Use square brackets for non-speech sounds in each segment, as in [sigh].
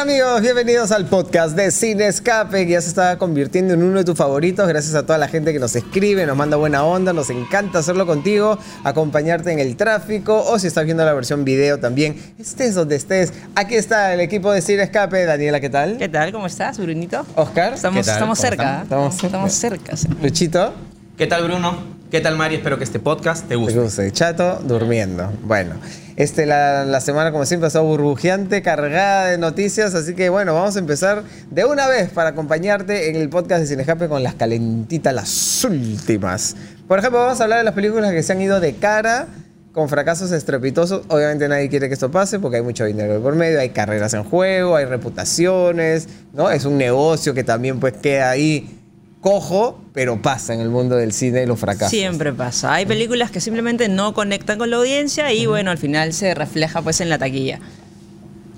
amigos? Bienvenidos al podcast de Cine Escape, que ya se está convirtiendo en uno de tus favoritos. Gracias a toda la gente que nos escribe, nos manda buena onda, nos encanta hacerlo contigo, acompañarte en el tráfico o si estás viendo la versión video también, estés donde estés. Aquí está el equipo de Cine Escape. Daniela, ¿qué tal? ¿Qué tal? ¿Cómo estás, Brunito? Oscar. Estamos, tal? estamos ¿Cómo cerca. estamos? Estamos, estamos cerca. sí. Luchito. ¿Qué tal, Bruno? ¿Qué tal, Mari? Espero que este podcast te Te guste. guste. Chato, durmiendo. Bueno, este, la, la semana, como siempre, ha estado burbujeante, cargada de noticias. Así que, bueno, vamos a empezar de una vez para acompañarte en el podcast de Cinejape con las calentitas, las últimas. Por ejemplo, vamos a hablar de las películas que se han ido de cara con fracasos estrepitosos. Obviamente nadie quiere que esto pase porque hay mucho dinero por medio, hay carreras en juego, hay reputaciones, ¿no? Es un negocio que también pues queda ahí cojo, pero pasa en el mundo del cine y los fracasos. Siempre pasa. Hay películas que simplemente no conectan con la audiencia y bueno, al final se refleja pues en la taquilla.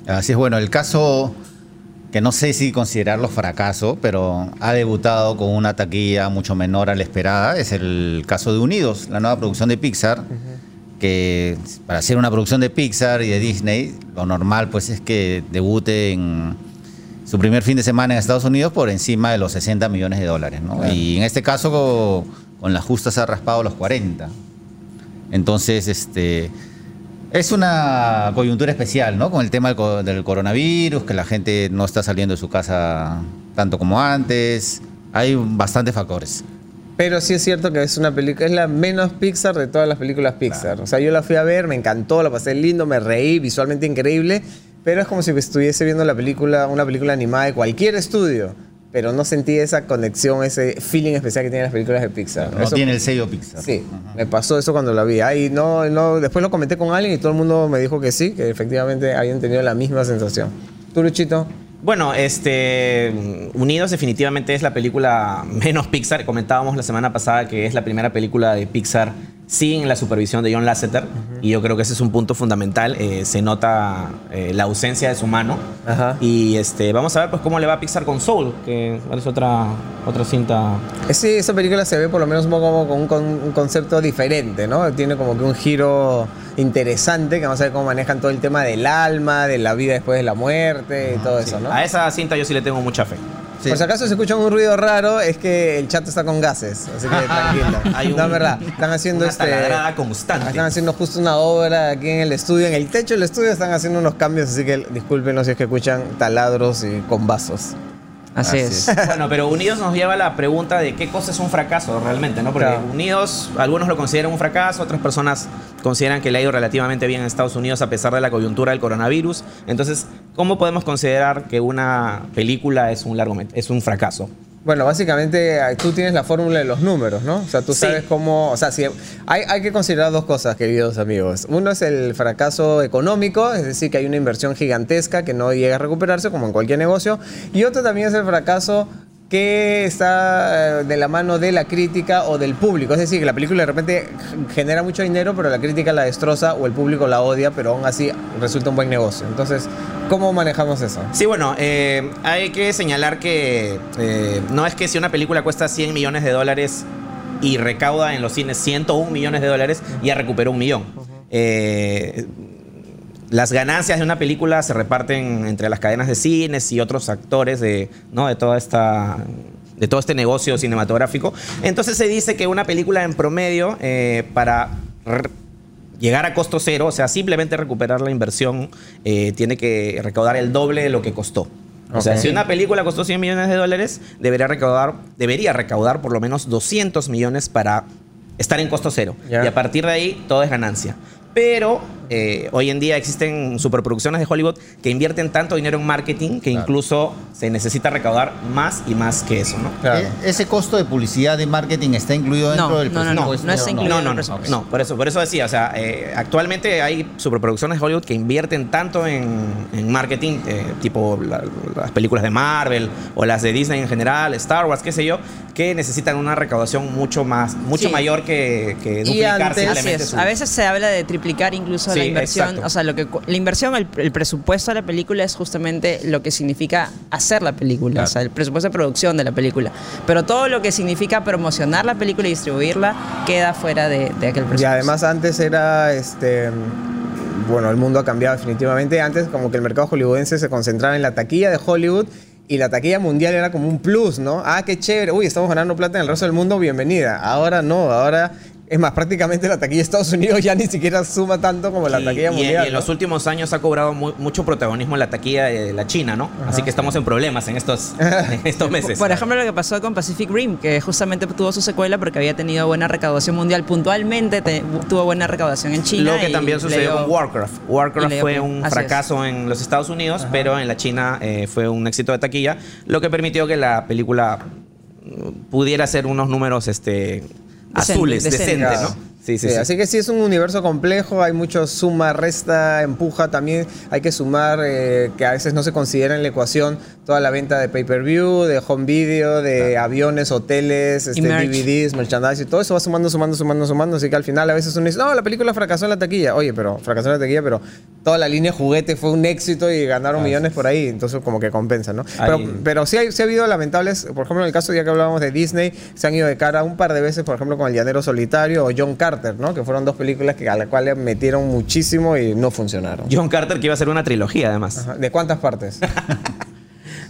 Así es, bueno, el caso que no sé si considerarlo fracaso, pero ha debutado con una taquilla mucho menor a la esperada, es el caso de Unidos, la nueva producción de Pixar, que para hacer una producción de Pixar y de Disney, lo normal pues es que debute en su primer fin de semana en Estados Unidos por encima de los 60 millones de dólares, ¿no? Claro. Y en este caso co- con las justas ha raspado los 40. Entonces, este, es una coyuntura especial, ¿no? Con el tema del coronavirus, que la gente no está saliendo de su casa tanto como antes. Hay bastantes factores. Pero sí es cierto que es una película, es la menos Pixar de todas las películas Pixar. O sea, yo la fui a ver, me encantó, la pasé lindo, me reí, visualmente increíble, pero es como si estuviese viendo la película, una película animada de cualquier estudio, pero no sentí esa conexión, ese feeling especial que tienen las películas de Pixar. No Eso- tiene el sello Pixar. Sí, me pasó eso cuando la vi. Ahí no, no, después lo comenté con alguien y todo el mundo me dijo que sí, que efectivamente habían tenido la misma sensación. ¿Tú, Luchito? Bueno, este Unidos definitivamente es la película menos Pixar. Comentábamos la semana pasada que es la primera película de Pixar sin la supervisión de John Lasseter y yo creo que ese es un punto fundamental. Eh, se nota eh, la ausencia de su mano Ajá. y este vamos a ver pues cómo le va a Pixar con Soul, que es otra otra cinta. Sí, esa película se ve por lo menos como con un, con un concepto diferente, ¿no? Tiene como que un giro interesante, que vamos a ver cómo manejan todo el tema del alma, de la vida después de la muerte y todo eso, ¿no? A esa cinta yo sí le tengo mucha fe. Sí. Por si acaso se escucha un ruido raro, es que el chat está con gases, así que [laughs] tranquilo. Hay un- no, verdad, están haciendo una este... constante. Están haciendo justo una obra aquí en el estudio, en el techo del estudio están haciendo unos cambios, así que discúlpenos si es que escuchan taladros y con vasos. Así, Así es. Bueno, pero Unidos nos lleva a la pregunta de qué cosa es un fracaso realmente, ¿no? Porque Claro. Unidos, algunos lo consideran un fracaso, otras personas consideran que le ha ido relativamente bien en Estados Unidos a pesar de la coyuntura del coronavirus. Entonces, ¿cómo podemos considerar que una película es un largomet- es un fracaso? Bueno, básicamente eh, tú tienes la fórmula de los números, ¿no? O sea, tú Sí. sabes cómo, o sea, si hay, hay que considerar dos cosas, queridos amigos. Uno es el fracaso económico, es decir, que hay una inversión gigantesca que no llega a recuperarse, como en cualquier negocio. Y otro también es el fracaso que está eh, de la mano de la crítica o del público. Es decir, que la película de repente genera mucho dinero, pero la crítica la destroza o el público la odia, pero aún así resulta un buen negocio. Entonces, ¿cómo manejamos eso? Sí, bueno, eh, hay que señalar que eh, no es que si una película cuesta 100 millones de dólares y recauda en los cines 101 millones de dólares, ya recuperó un millón. Eh, las ganancias de una película se reparten entre las cadenas de cines y otros actores de, ¿no? de toda esta de todo este negocio cinematográfico. Entonces se dice que una película en promedio eh, para llegar a costo cero, o sea, simplemente recuperar la inversión, eh, tiene que recaudar el doble de lo que costó. O sea, si una película costó 100 millones de dólares, debería recaudar, debería recaudar por lo menos 200 millones para estar en costo cero. Y a partir de ahí, todo es ganancia. Pero eh, hoy en día existen superproducciones de Hollywood que invierten tanto dinero en marketing que Claro. incluso se necesita recaudar más y más que eso, ¿no? Claro. E- ¿Ese costo de publicidad y marketing está incluido dentro No, del no, no, no, presupuesto? no está incluido No, no, el no, presupuesto. no, por eso, por eso decía, o sea, eh, actualmente hay superproducciones de Hollywood que invierten tanto en, en marketing, eh, tipo la- las películas de Marvel o las de Disney en general, Star Wars, qué sé yo, que necesitan una recaudación mucho más, mucho Sí. mayor que, que Y duplicar antes- Así simplemente es. su- A veces se habla de triplicar incluso la inversión. exacto. O sea, lo que la inversión, el, el presupuesto de la película es justamente lo que significa hacer la película, Claro. o sea, el presupuesto de producción de la película. Pero todo lo que significa promocionar la película y distribuirla queda fuera de, de aquel presupuesto. Y además antes era este bueno, el mundo ha cambiado definitivamente. Antes como que el mercado hollywoodense se concentraba en la taquilla de Hollywood y la taquilla mundial era como un plus, ¿no? Ah, qué chévere, uy, estamos ganando plata en el resto del mundo, bienvenida. Ahora no, ahora es más, prácticamente la taquilla de Estados Unidos ya ni siquiera suma tanto como la Y- taquilla mundial. y en ¿no? los últimos años ha cobrado mu- mucho protagonismo la taquilla de la China, ¿no? Así que estamos en problemas en estos, [laughs] en estos meses. Por ejemplo, lo que pasó con Pacific Rim, que justamente tuvo su secuela porque había tenido buena recaudación mundial. Puntualmente te- tuvo buena recaudación en China. Lo que y también sucedió con Warcraft. Warcraft fue un Así fracaso en los Estados Unidos, pero en la China eh, fue un éxito de taquilla, lo que permitió que la película mm, pudiera hacer unos números este, azules, decente. decentes, Claro. ¿no? Sí, sí, Sí, sí. Así que sí es un universo complejo, hay mucho suma, resta, empuja, también hay que sumar eh, que a veces no se considera en la ecuación toda la venta de pay-per-view, de home video, de aviones, hoteles, este, merch. DVDs, merchandising, todo eso va sumando, sumando, sumando, sumando, así que al final a veces uno dice, no, la película fracasó en la taquilla, oye, pero fracasó en la taquilla, pero toda la línea juguete fue un éxito y ganaron millones por ahí, entonces como que compensa, ¿no? Pero, pero sí, hay, sí ha habido lamentables, por ejemplo, en el caso ya que hablábamos de Disney, se han ido de cara un par de veces, por ejemplo, con El Llanero Solitario o John Carter, ¿no? Que fueron dos películas que, a las cuales metieron muchísimo y no funcionaron. John Carter que iba a ser una trilogía además. Ajá. ¿De cuántas partes? [laughs]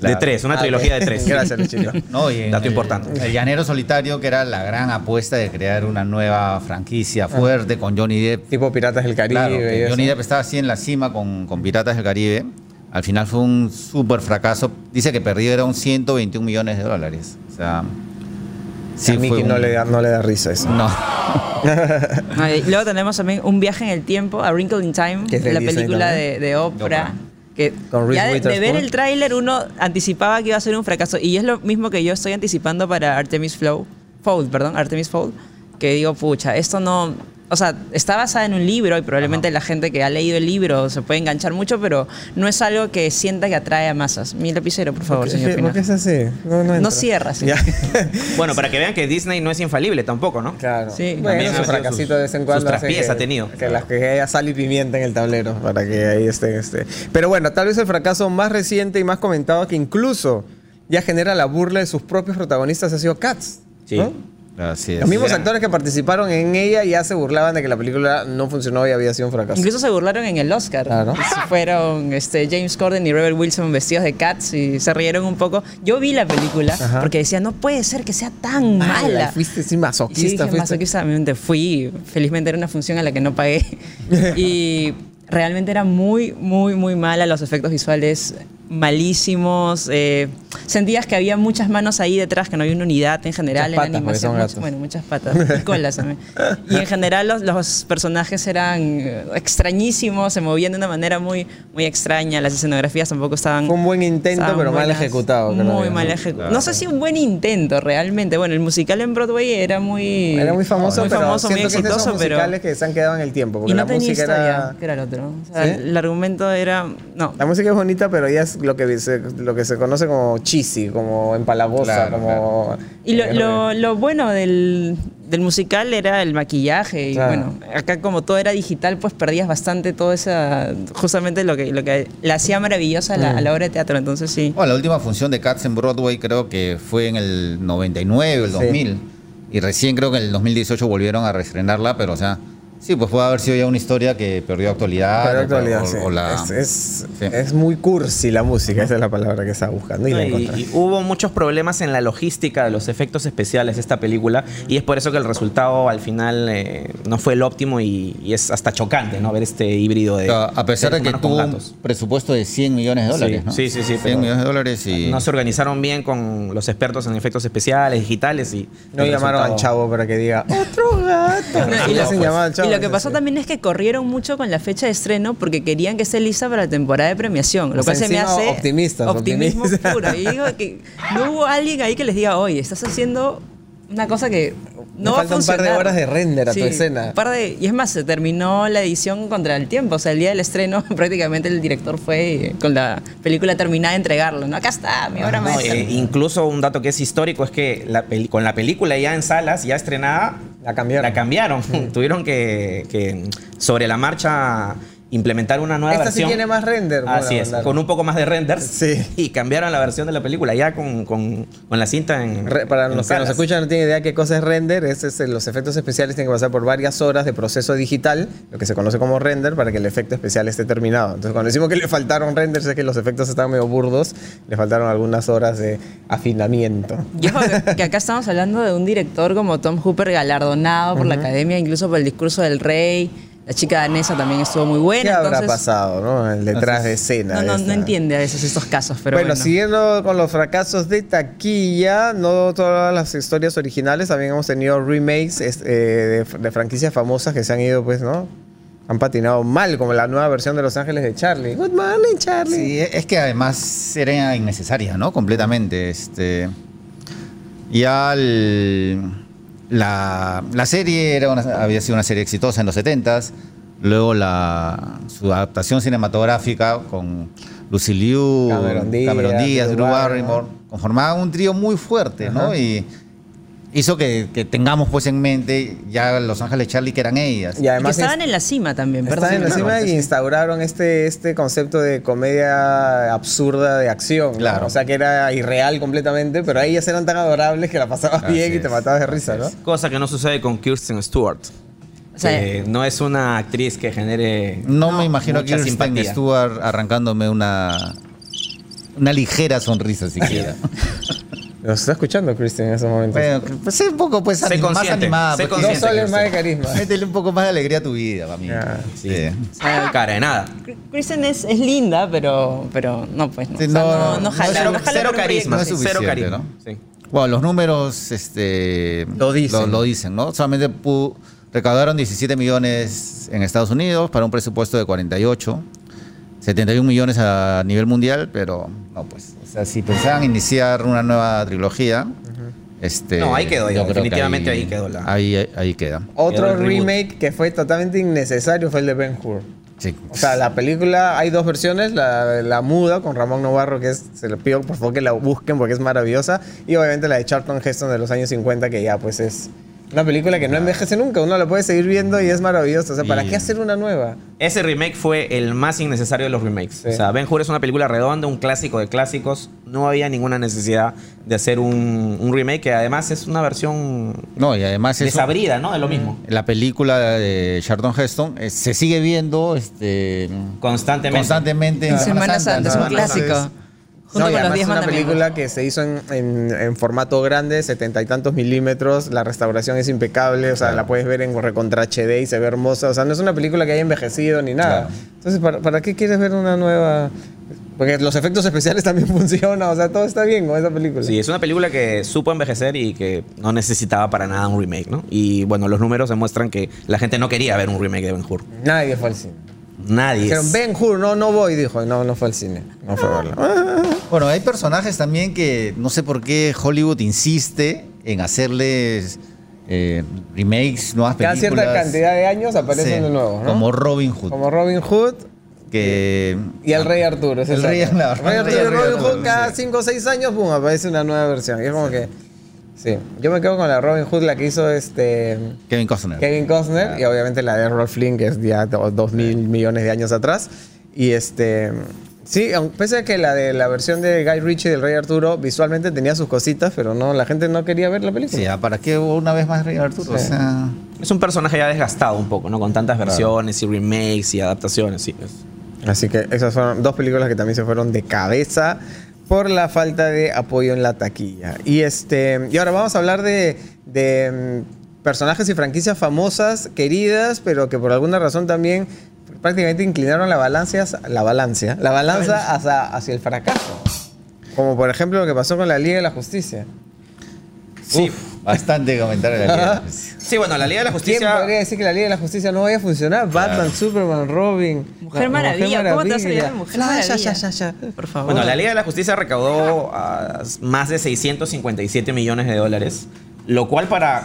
De tres, una Ah, trilogía de tres. [laughs] Gracias, Luchito. No, Dato el- importante. El Llanero Solitario, que era la gran apuesta de crear una nueva franquicia fuerte con Johnny Depp. tipo Piratas del Caribe. Claro, que y eso. Johnny Depp estaba así en la cima con, con Piratas del Caribe. Al final fue un súper fracaso. Dice que perdieron 121 millones de dólares. O sea, Sí, a Mickey no, le da, no le da risa eso. No. [laughs] Luego tenemos también un viaje en el tiempo, A Wrinkle in Time, la película de, de Oprah. Oprah. Que Con Reese ya de, de ver el tráiler uno anticipaba que iba a ser un fracaso. Y es lo mismo que yo estoy anticipando para Artemis Flow, Fowl, perdón, Artemis Fowl. Que digo, pucha, esto no... O sea, está basada en un libro y probablemente la gente que ha leído el libro se puede enganchar mucho, pero no es algo que sienta que atrae a masas. Mi lapicero, por favor, ¿Por señor qué, Pina. por qué es así? No, no, No entra. cierra, sí. [laughs] Bueno, para que vean que Disney no es infalible tampoco, ¿no? Claro. Sí. Bueno, También su fracasito sus- de vez en sus cuando. hace traspiés que- ha tenido. Que, las que haya sal y pimienta en el tablero para que ahí esté, esté. Pero bueno, tal vez el fracaso más reciente y más comentado que incluso ya genera la burla de sus propios protagonistas ha sido Cats. Sí. ¿no? Así es. Los mismos actores que participaron en ella ya se burlaban de que la película no funcionó y había sido un fracaso. Incluso se burlaron en el Oscar. Claro. [laughs] Fueron este, James Corden y Rebel Wilson vestidos de cats y se rieron un poco. Yo vi la película Ajá. porque decía, no puede ser que sea tan mala. y Fuiste sí Y sí, masoquista. dije, fuiste. masoquistamente fui. Felizmente era una función a la que no pagué. [laughs] y realmente era muy, muy, muy mala. Los efectos visuales malísimos. eh, sentías que había muchas manos ahí detrás, que no había una unidad en general Muchas en patas, animación. Bueno, muchas patas. Y colas también. Y en general los, los personajes eran eh, extrañísimos, se movían de una manera muy, muy extraña. Las escenografías tampoco estaban. Fue un buen intento, pero mal ejecutado, creo Muy mal ¿no? ejecutado. Claro. No sé si un buen intento realmente. Bueno, el musical en Broadway era muy. Era muy famoso, muy pero famoso, muy que esos exitoso, pero. musicales que se han quedado en el tiempo. Porque Y no la tenía música historia, era... que era el otro. O sea, ¿Sí? el argumento era. No. La música es bonita, pero ya es lo que se, lo que se conoce como cheesy, como empalagosa, Claro, como... Y lo, lo- lo bueno del, del musical era el maquillaje. Y Claro. bueno, acá como todo era digital, pues perdías bastante todo esa. Justamente lo que, lo que la hacía maravillosa a la, a la obra de teatro. Entonces sí. Bueno, la última función de Cats en Broadway creo que fue en el 99 o el Sí. 2000. Y recién creo que en el 2018 volvieron a reestrenarla, pero o sea, sí, pues puede haber sido ya una historia que perdió actualidad. Pero o- actualidad, o- sí. o la- es, es, sí. es muy cursi la música, esa es la palabra que estaba buscando y la Y, encontré. y hubo muchos problemas en la logística de los efectos especiales de esta película y es por eso que el resultado al final eh, no fue el óptimo y, y es hasta chocante no ver este híbrido de O sea, a pesar de que tuvo un presupuesto de 100 millones de dólares, Sí, ¿no? sí, sí, sí, 100 pero- millones de dólares y... no se organizaron bien con los expertos en efectos especiales digitales y No llamaron al chavo para que diga otro gato. [laughs] No, y le hacen llamar al chavo. Lo que pasó también es que corrieron mucho con la fecha de estreno porque querían que esté lista para la temporada de premiación. Lo O sea, cual se me hace. optimistas, Optimismo puro. Y digo que no hubo alguien ahí que les diga, oye, estás haciendo una cosa que no va a falta un par de funcionar". horas de render a tu escena. un par de- y es más, se terminó la edición contra el tiempo. O sea, el día del estreno, [laughs] prácticamente el director fue eh, con la película terminada a entregarlo. ¿no? Acá está, mi obra No, maestra. eh, incluso un dato que es histórico es que la peli- con la película ya en salas, ya estrenada, La cambiaron. La cambiaron. Tuvieron que, que sobre la marcha implementar una nueva Esta versión. sí tiene más render. Así es, con un poco más de renders. Sí. Y cambiaron la versión de la película ya con, con- con la cinta en. Re- Para en los que nos salas. escuchan no tienen idea qué cosa es render, es, es, eh, los efectos especiales tienen que pasar por varias horas de proceso digital, lo que se conoce como render, para que el efecto especial esté terminado. Entonces cuando decimos que le faltaron renders es que los efectos están medio burdos, le faltaron algunas horas de afinamiento. Y ojo que, que acá estamos hablando de un director como Tom Hooper galardonado por la academia, incluso por el discurso del rey. La chica danesa también estuvo muy buena. ¿Qué habrá pasado, no? El detrás de escena. No, no, esta. no entiende a veces estos casos, pero bueno, bueno. siguiendo con los fracasos de taquilla, no todas las historias originales, también hemos tenido remakes es- eh, de, de franquicias famosas que se han ido, pues, ¿no? Han patinado mal, como la nueva versión de Los Ángeles de Charlie. Good morning, Charlie. Sí, es que además era innecesaria, ¿no? Completamente. Este, ya el- la, la serie era una- había sido una serie exitosa en los 70s. Luego la, su adaptación cinematográfica con Lucy Liu, Cameron Díaz, Díaz, Drew Barrymore. Conformaban un trío muy fuerte, ¿no? Y hizo que, que tengamos pues en mente ya Los Ángeles Charlie que eran ellas. Y Y que además estaban en la cima también, perdón. Están en la cima y instauraron este, este concepto de comedia absurda de acción. ¿no? Claro. O sea, que era irreal completamente, pero ellas eran tan adorables que la pasabas Así bien y te matabas de risa, ¿no? Cosa que no sucede con Kirsten Stewart. O sea, que no es una actriz que genere. No, me imagino a Kirsten simpatía. Stewart arrancándome una, una ligera sonrisa siquiera. Nos está escuchando Christian en esos momentos. bueno, pues sé un poco pues Sé anim- más animada. sé pues, Dos consciente, soles más de carisma. [laughs] Métele un poco más de alegría a tu vida, para mí. Ya, sí. Cara de nada. Kristen es, es linda, pero, pero no, pues no. Sí, O sea, no, no, no no jala, Cero, no jala carisma. No es cero carisma. ¿no? Sí. Bueno, los números este, Lo dicen. Lo, dicen, ¿no? Solamente recaudaron 17 millones en Estados Unidos para un presupuesto de 48. 71 millones a nivel mundial, pero no, pues. O sea, si pensaban iniciar una nueva trilogía. Este, No, ahí quedó ya, yo creo que definitivamente ahí quedó la- Ahí, ahí queda. Otro Quedó el reboot. remake que fue totalmente innecesario fue el de Ben Hur. Sí. O sea, la película, hay dos versiones, la, la muda con Ramón Novarro, que es, se lo pido por favor que la busquen porque es maravillosa, y obviamente la de Charlton Heston de los años 50, que ya pues es una película que no envejece nunca, uno la puede seguir viendo y es maravillosa. O sea, ¿para Y- qué hacer una nueva? Ese remake fue el más innecesario de los remakes. Sí. O sea, Ben Hur es una película redonda, un clásico de clásicos. No había ninguna necesidad de hacer un, un remake que además es una versión No, y además es. desabrida, ¿no? De lo mismo. La película de Charlton Heston eh, se sigue viendo este, Constantemente. constantemente En Semana Santa, es un ¿no? clásico. Entonces, Junto No, y con los además 10 es una película que se hizo en, en- en formato grande, setenta y tantos milímetros, la restauración es impecable, o sea, Claro. la puedes ver en recontra HD y se ve hermosa, o sea, no es una película que haya envejecido ni nada. Claro. Entonces, ¿para, para qué quieres ver una nueva...? Porque los efectos especiales [laughs] también funcionan, o sea, todo está bien con esa película. Sí, es una película que supo envejecer y que no necesitaba para nada un remake, ¿no? Y bueno, los números demuestran que la gente no quería ver un remake de Ben Hur. Nadie fue al cine. Nadie. Dijeron, Ben Hur, no, no voy, dijo, y no, no fue al cine, no fue a verlo. Ah. Bueno, hay personajes también que no sé por qué Hollywood insiste en hacerles eh, remakes, nuevas Cada películas. cierta cantidad de años aparecen Sí, de nuevo, ¿no? Como Robin Hood. Como Robin Hood, que Y el Rey Arturo. es El Rey- no, El Rey Arturo Rey y Robin Arturo, Hood cada sí. 5 o 6 años, pum, aparece una nueva versión. Y es como que. Sí. Yo me quedo con la Robin Hood, la que hizo este. Kevin Costner. Kevin Costner. Y obviamente la de Errol Flynn, que es ya 2 mil millones de años atrás. Y este. Sí, pese a que la de la versión de Guy Ritchie del Rey Arturo visualmente tenía sus cositas, pero no, la gente no quería ver la película. Sí, ah, ¿para qué una vez más Rey Arturo? Sí. O sea, Es un personaje ya desgastado un poco, ¿no? Con tantas versiones y remakes y adaptaciones. Sí, Así que esas fueron dos películas que también se fueron de cabeza por la falta de apoyo en la taquilla. Y este y ahora vamos a hablar de, de, mm, personajes y franquicias famosas, queridas, pero que por alguna razón también prácticamente inclinaron la balanza, la balanza, la balanza hacia, hacia el fracaso. Como por ejemplo lo que pasó con la Liga de la Justicia. Sí. uf, bastante comentario de la Liga. [laughs] Sí, bueno, la Liga de la ¿Quién Justicia. podría decir que la Liga de la Justicia no vaya a funcionar? Batman, Superman, Robin. Mujer la- Maravilla, ¿cómo te vas a olvidar de Mujer Ya, ya, Maravilla? ya, ya, ya. Por favor. Bueno, la Liga de la Justicia recaudó ah, más de 657 millones de dólares, lo cual para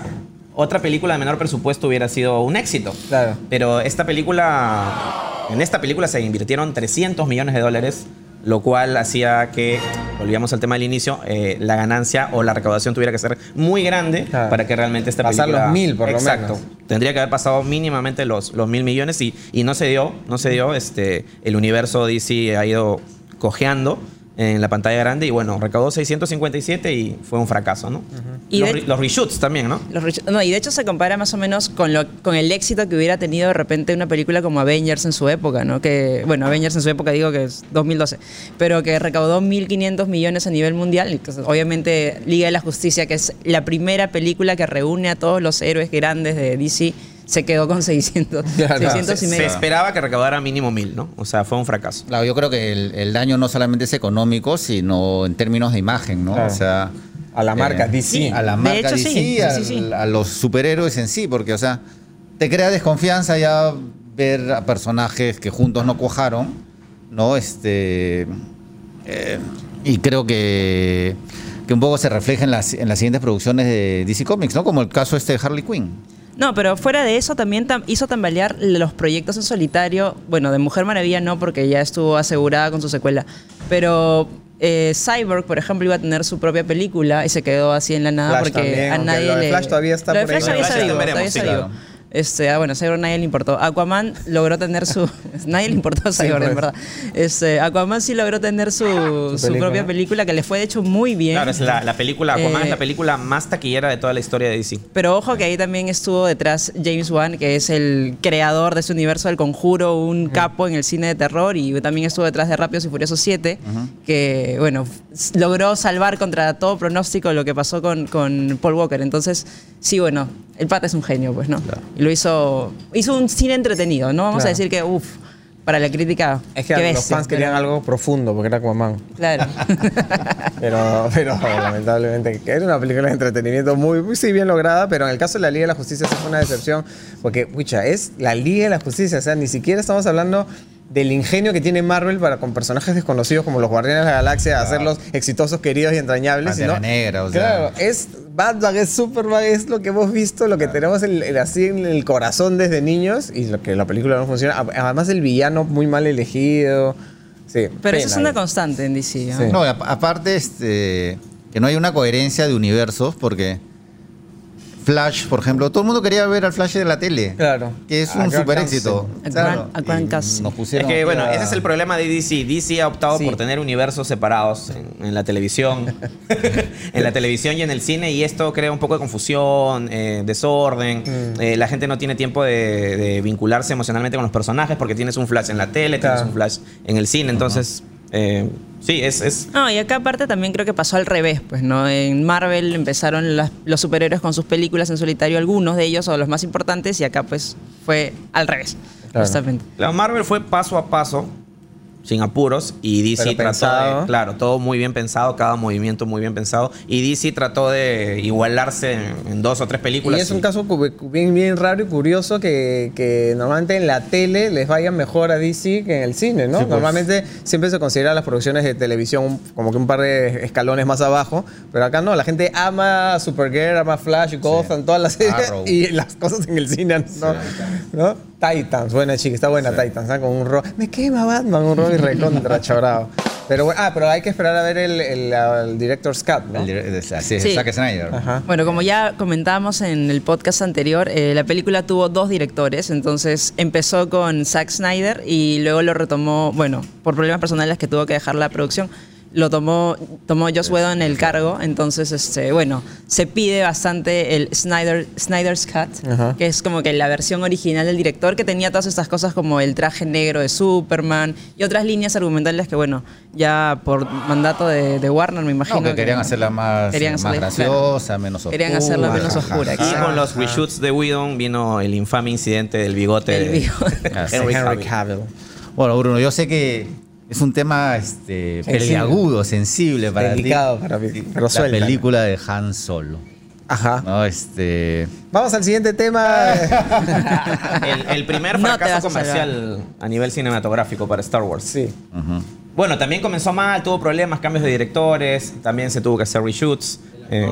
otra película de menor presupuesto hubiera sido un éxito. Claro. Pero esta película, en esta película se invirtieron 300 millones de dólares, lo cual hacía que, volvíamos al tema del inicio, eh, la ganancia o la recaudación tuviera que ser muy grande Claro. para que realmente esta Pasar película... los mil, por lo Exacto. menos. Tendría que haber pasado mínimamente los, los mil millones y, y no se dio, no se dio. Este, el universo DC ha ido cojeando en la pantalla grande y bueno, recaudó 657 y fue un fracaso, ¿no? Y los, de- re- los reshoots también, ¿no? Los no, y de hecho se compara más o menos con, lo, con el éxito que hubiera tenido de repente una película como Avengers en su época, ¿no? Que, bueno, Avengers en su época digo que es 2012, pero que recaudó 1.500 millones a nivel mundial. Obviamente Liga de la Justicia, que es la primera película que reúne a todos los héroes grandes de DC, se quedó con 600, Claro. 600 Se, y se medio. esperaba que recaudara mínimo mil, ¿no? O sea, fue un fracaso. Claro, yo creo que el, el daño no solamente es económico, sino en términos de imagen, ¿no? Claro. O sea. A la marca eh, DC. A la De marca hecho, DC, sí, sí, al- sí, sí. a los superhéroes en sí, porque, o sea, te crea desconfianza ya ver a personajes que juntos no cuajaron, ¿no? Este. eh, y creo que, que un poco se refleja en las, en las siguientes producciones de DC Comics, ¿no? Como el caso este de Harley Quinn. No, pero fuera de eso también tam- hizo tambalear los proyectos en solitario. Bueno, de Mujer Maravilla no, porque ya estuvo asegurada con su secuela. Pero eh, Cyborg, por ejemplo, iba a tener su propia película y se quedó así en la nada Flash porque también, a nadie lo de le. Flash todavía está Lo de por ahí. Flash todavía Flash está ya vivo, veremos, todavía sí, está vivo. claro. Este, ah, bueno, Cyborg nadie le importó. Aquaman logró tener su. [laughs] nadie le importó a Sí, Cyborg, en pues. verdad. Este, Aquaman sí logró tener su, Su su película. propia película que le fue de hecho muy bien. Claro, es la, la película, Aquaman Eh, es la película más taquillera de toda la historia de DC. Pero ojo que ahí también estuvo detrás James Wan, que es el creador de ese universo del conjuro, un capo en el cine de terror, y también estuvo detrás de Rápidos y Furiosos 7, que, bueno, logró salvar contra todo pronóstico lo que pasó con, con Paul Walker. Entonces, sí, bueno, el pata es un genio, pues, ¿no? Y lo hizo, hizo un cine entretenido, no vamos a decir que, uff, para la crítica, Es que los bestia, fans querían pero- algo profundo porque era Aquaman. Claro. [laughs] Pero, pero lamentablemente, era una película de entretenimiento muy, muy sí, bien lograda, pero en el caso de la Liga de la Justicia sí fue una decepción, porque, pucha, es la Liga de la Justicia, o sea, ni siquiera estamos hablando del ingenio que tiene Marvel para con personajes desconocidos como los Guardianes de la Galaxia hacerlos exitosos, queridos y entrañables. Sino- Negra, o sea. Claro, es Batman, es Superman, es lo que hemos visto, lo que tenemos el- el- así en el corazón desde niños y lo que la película no funciona. Además, el villano muy mal elegido. Sí, Pero eso es una constante en DC, ¿no? Sí. No, aparte, este, que no hay una coherencia de universos, porque Flash, por ejemplo, todo el mundo quería ver al Flash de la tele. Claro. Que es A un super éxito. Gustin. A y Gustin. Nos Es pusieron que, bueno, a- ese es el problema de DC. DC ha optado Sí. por tener universos separados en, en la televisión, [laughs] en la televisión y en el cine, y esto crea un poco de confusión, eh, desorden. Mm. Eh, la gente no tiene tiempo de, de vincularse emocionalmente con los personajes porque tienes un flash en la tele, Claro. tienes un flash en el cine, entonces, eh, sí, es, es No, y acá aparte también creo que pasó al revés, pues, ¿no? En Marvel empezaron las- los superhéroes con sus películas en solitario, algunos de ellos o los más importantes, y acá pues fue al revés, Claro. justamente. La Marvel fue paso a paso, sin apuros, y DC Pero trató pensado. de, claro, todo muy bien pensado, cada movimiento muy bien pensado, y DC trató de igualarse en, en dos o tres películas. Y es un caso bien, bien raro y curioso que, que normalmente en la tele les vaya mejor a DC que en el cine, ¿no? Sí, pues. Normalmente siempre se considera las producciones de televisión como que un par de escalones más abajo, pero acá no, la gente ama Supergirl, ama Flash, Gotham, todas las series Arrow. [laughs] y las cosas en el cine, ¿no? ¿No? Titans, buena chica, está buena Titans, ¿ah? con un rol. Me quema Batman, un rol y recontra [laughs] chorado. Pero bueno, ah, pero hay que esperar a ver el, el, el Director's Cut, ¿no? El así es, Sí. Zack Snyder. Ajá. Bueno, como ya comentábamos en el podcast anterior, eh, la película tuvo dos directores, entonces empezó con Zack Snyder y luego lo retomó, bueno, por problemas personales que tuvo que dejar la producción, lo tomó, tomó Joss Whedon el cargo, entonces, este, bueno, se pide bastante el Snyder, Snyder's Cut, Ajá. que es como que la versión original del director, que tenía todas estas cosas como el traje negro de Superman y otras líneas argumentales que, bueno, ya por mandato de, de Warner, me imagino. No, que querían hacerla más, Querían más hacerla, graciosa, menos oscura. Querían hacerla menos Ajá. oscura. Y con los reshoots de Whedon vino el infame incidente del bigote de bigote. [laughs] Henry. Cavill. Bueno, Bruno, yo sé que es un tema este, Sensible. peliagudo, sensible para Delicado ti. para mí, Sí, pero La película de Han Solo. Ajá. ¿no? Este, Vamos al siguiente tema. [laughs] El, el primer fracaso comercial a nivel cinematográfico para Star Wars. sí. Bueno, también comenzó mal, tuvo problemas, cambios de directores, también se tuvo que hacer reshoots. Eh,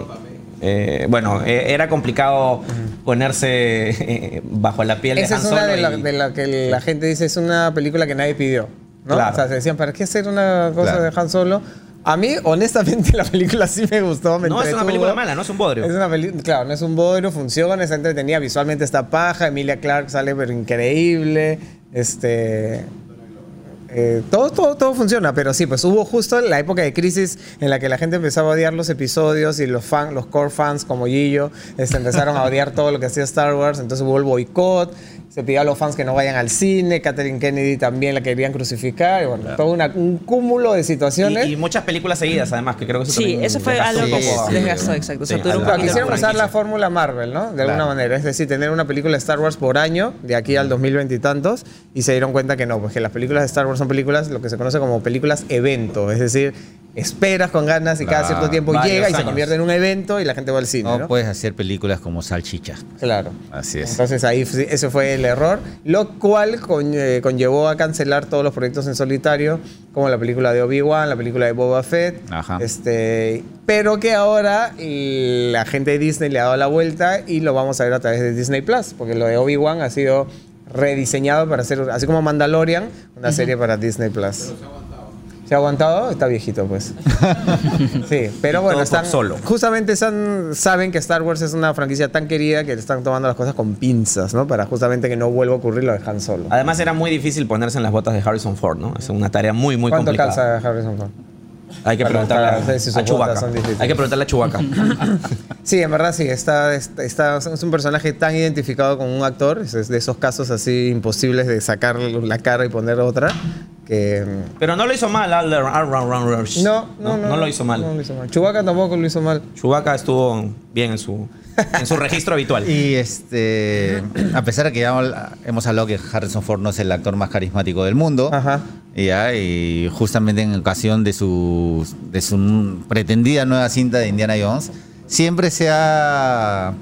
eh, bueno, eh, era complicado ponerse eh, bajo la piel Esa de Han es una Solo de la, y- de la que la gente dice es una película que nadie pidió. ¿No? Claro. O sea, se decían, ¿para qué hacer una cosa Claro. de Han Solo? A mí, honestamente, [laughs] la película sí me gustó. me No es una película mala, no es un bodrio. Es una película, claro, no es un bodrio, funciona, es entretenida, visualmente está paja, Emilia Clarke sale pero increíble, este... eh, todo, todo, todo funciona, pero sí, pues hubo justo la época de crisis en la que la gente empezaba a odiar los episodios y los fan, los core fans como Gillo este, empezaron a odiar todo lo que hacía Star Wars, entonces hubo el boicot, se pidió a los fans que no vayan al cine, Catherine Kennedy también la querían crucificar, y bueno, todo una- un cúmulo de situaciones. Y, y muchas películas seguidas, además, que creo que eso Sí, también eso fue algo que a- desgastó, exacto. Sí, Saturó a un la- Claro, poquito quisieron usar la fórmula Marvel, ¿no? De alguna Claro. manera. Es decir, tener una película de Star Wars por año, de aquí al 2020 y tantos, y se dieron cuenta que no, pues que las películas de Star Wars son películas, lo que se conoce como películas evento. Es decir, esperas con ganas y cada Claro. cierto tiempo Varios llega y se años. convierte en un evento y la gente va al cine, No, ¿no? puedes hacer películas como salchichas. Claro. Así es. Entonces ahí f- ese fue el error, lo cual con- eh, conllevó a cancelar todos los proyectos en solitario, como la película de Obi-Wan, la película de Boba Fett, Ajá. este, pero que ahora y la gente de Disney le ha dado la vuelta y lo vamos a ver a través de Disney Plus, porque lo de Obi-Wan ha sido rediseñado para hacer, así como Mandalorian, una serie para Disney Plus. ¿Se ha aguantado? Está viejito, pues. [laughs] Sí, pero bueno, están, solo. justamente están- saben que Star Wars es una franquicia tan querida que le están tomando las cosas con pinzas, ¿no? Para justamente que no vuelva a ocurrir lo de Han Solo. Además era muy difícil ponerse en las botas de Harrison Ford, ¿no? Es una tarea muy, muy ¿Cuánto complicada. calza Harrison Ford? Hay que preguntarle a, a Chewbacca. difíciles. Hay que preguntarle a Chewbacca. [laughs] Sí, en verdad sí, está, está, es un personaje tan identificado con un actor, es de esos casos así imposibles de sacar la cara y poner otra, que... Pero no lo hizo mal, Alder. No, no, no. no lo hizo mal. No lo hizo mal. Chewbacca tampoco lo hizo mal. Chewbacca estuvo bien en su, en su registro [laughs] habitual. Y este, a pesar de que ya hemos hablado que Harrison Ford no es el actor más carismático del mundo, Ajá. y, ya, y justamente en ocasión de su, de su pretendida nueva cinta de Indiana Jones, siempre se ha,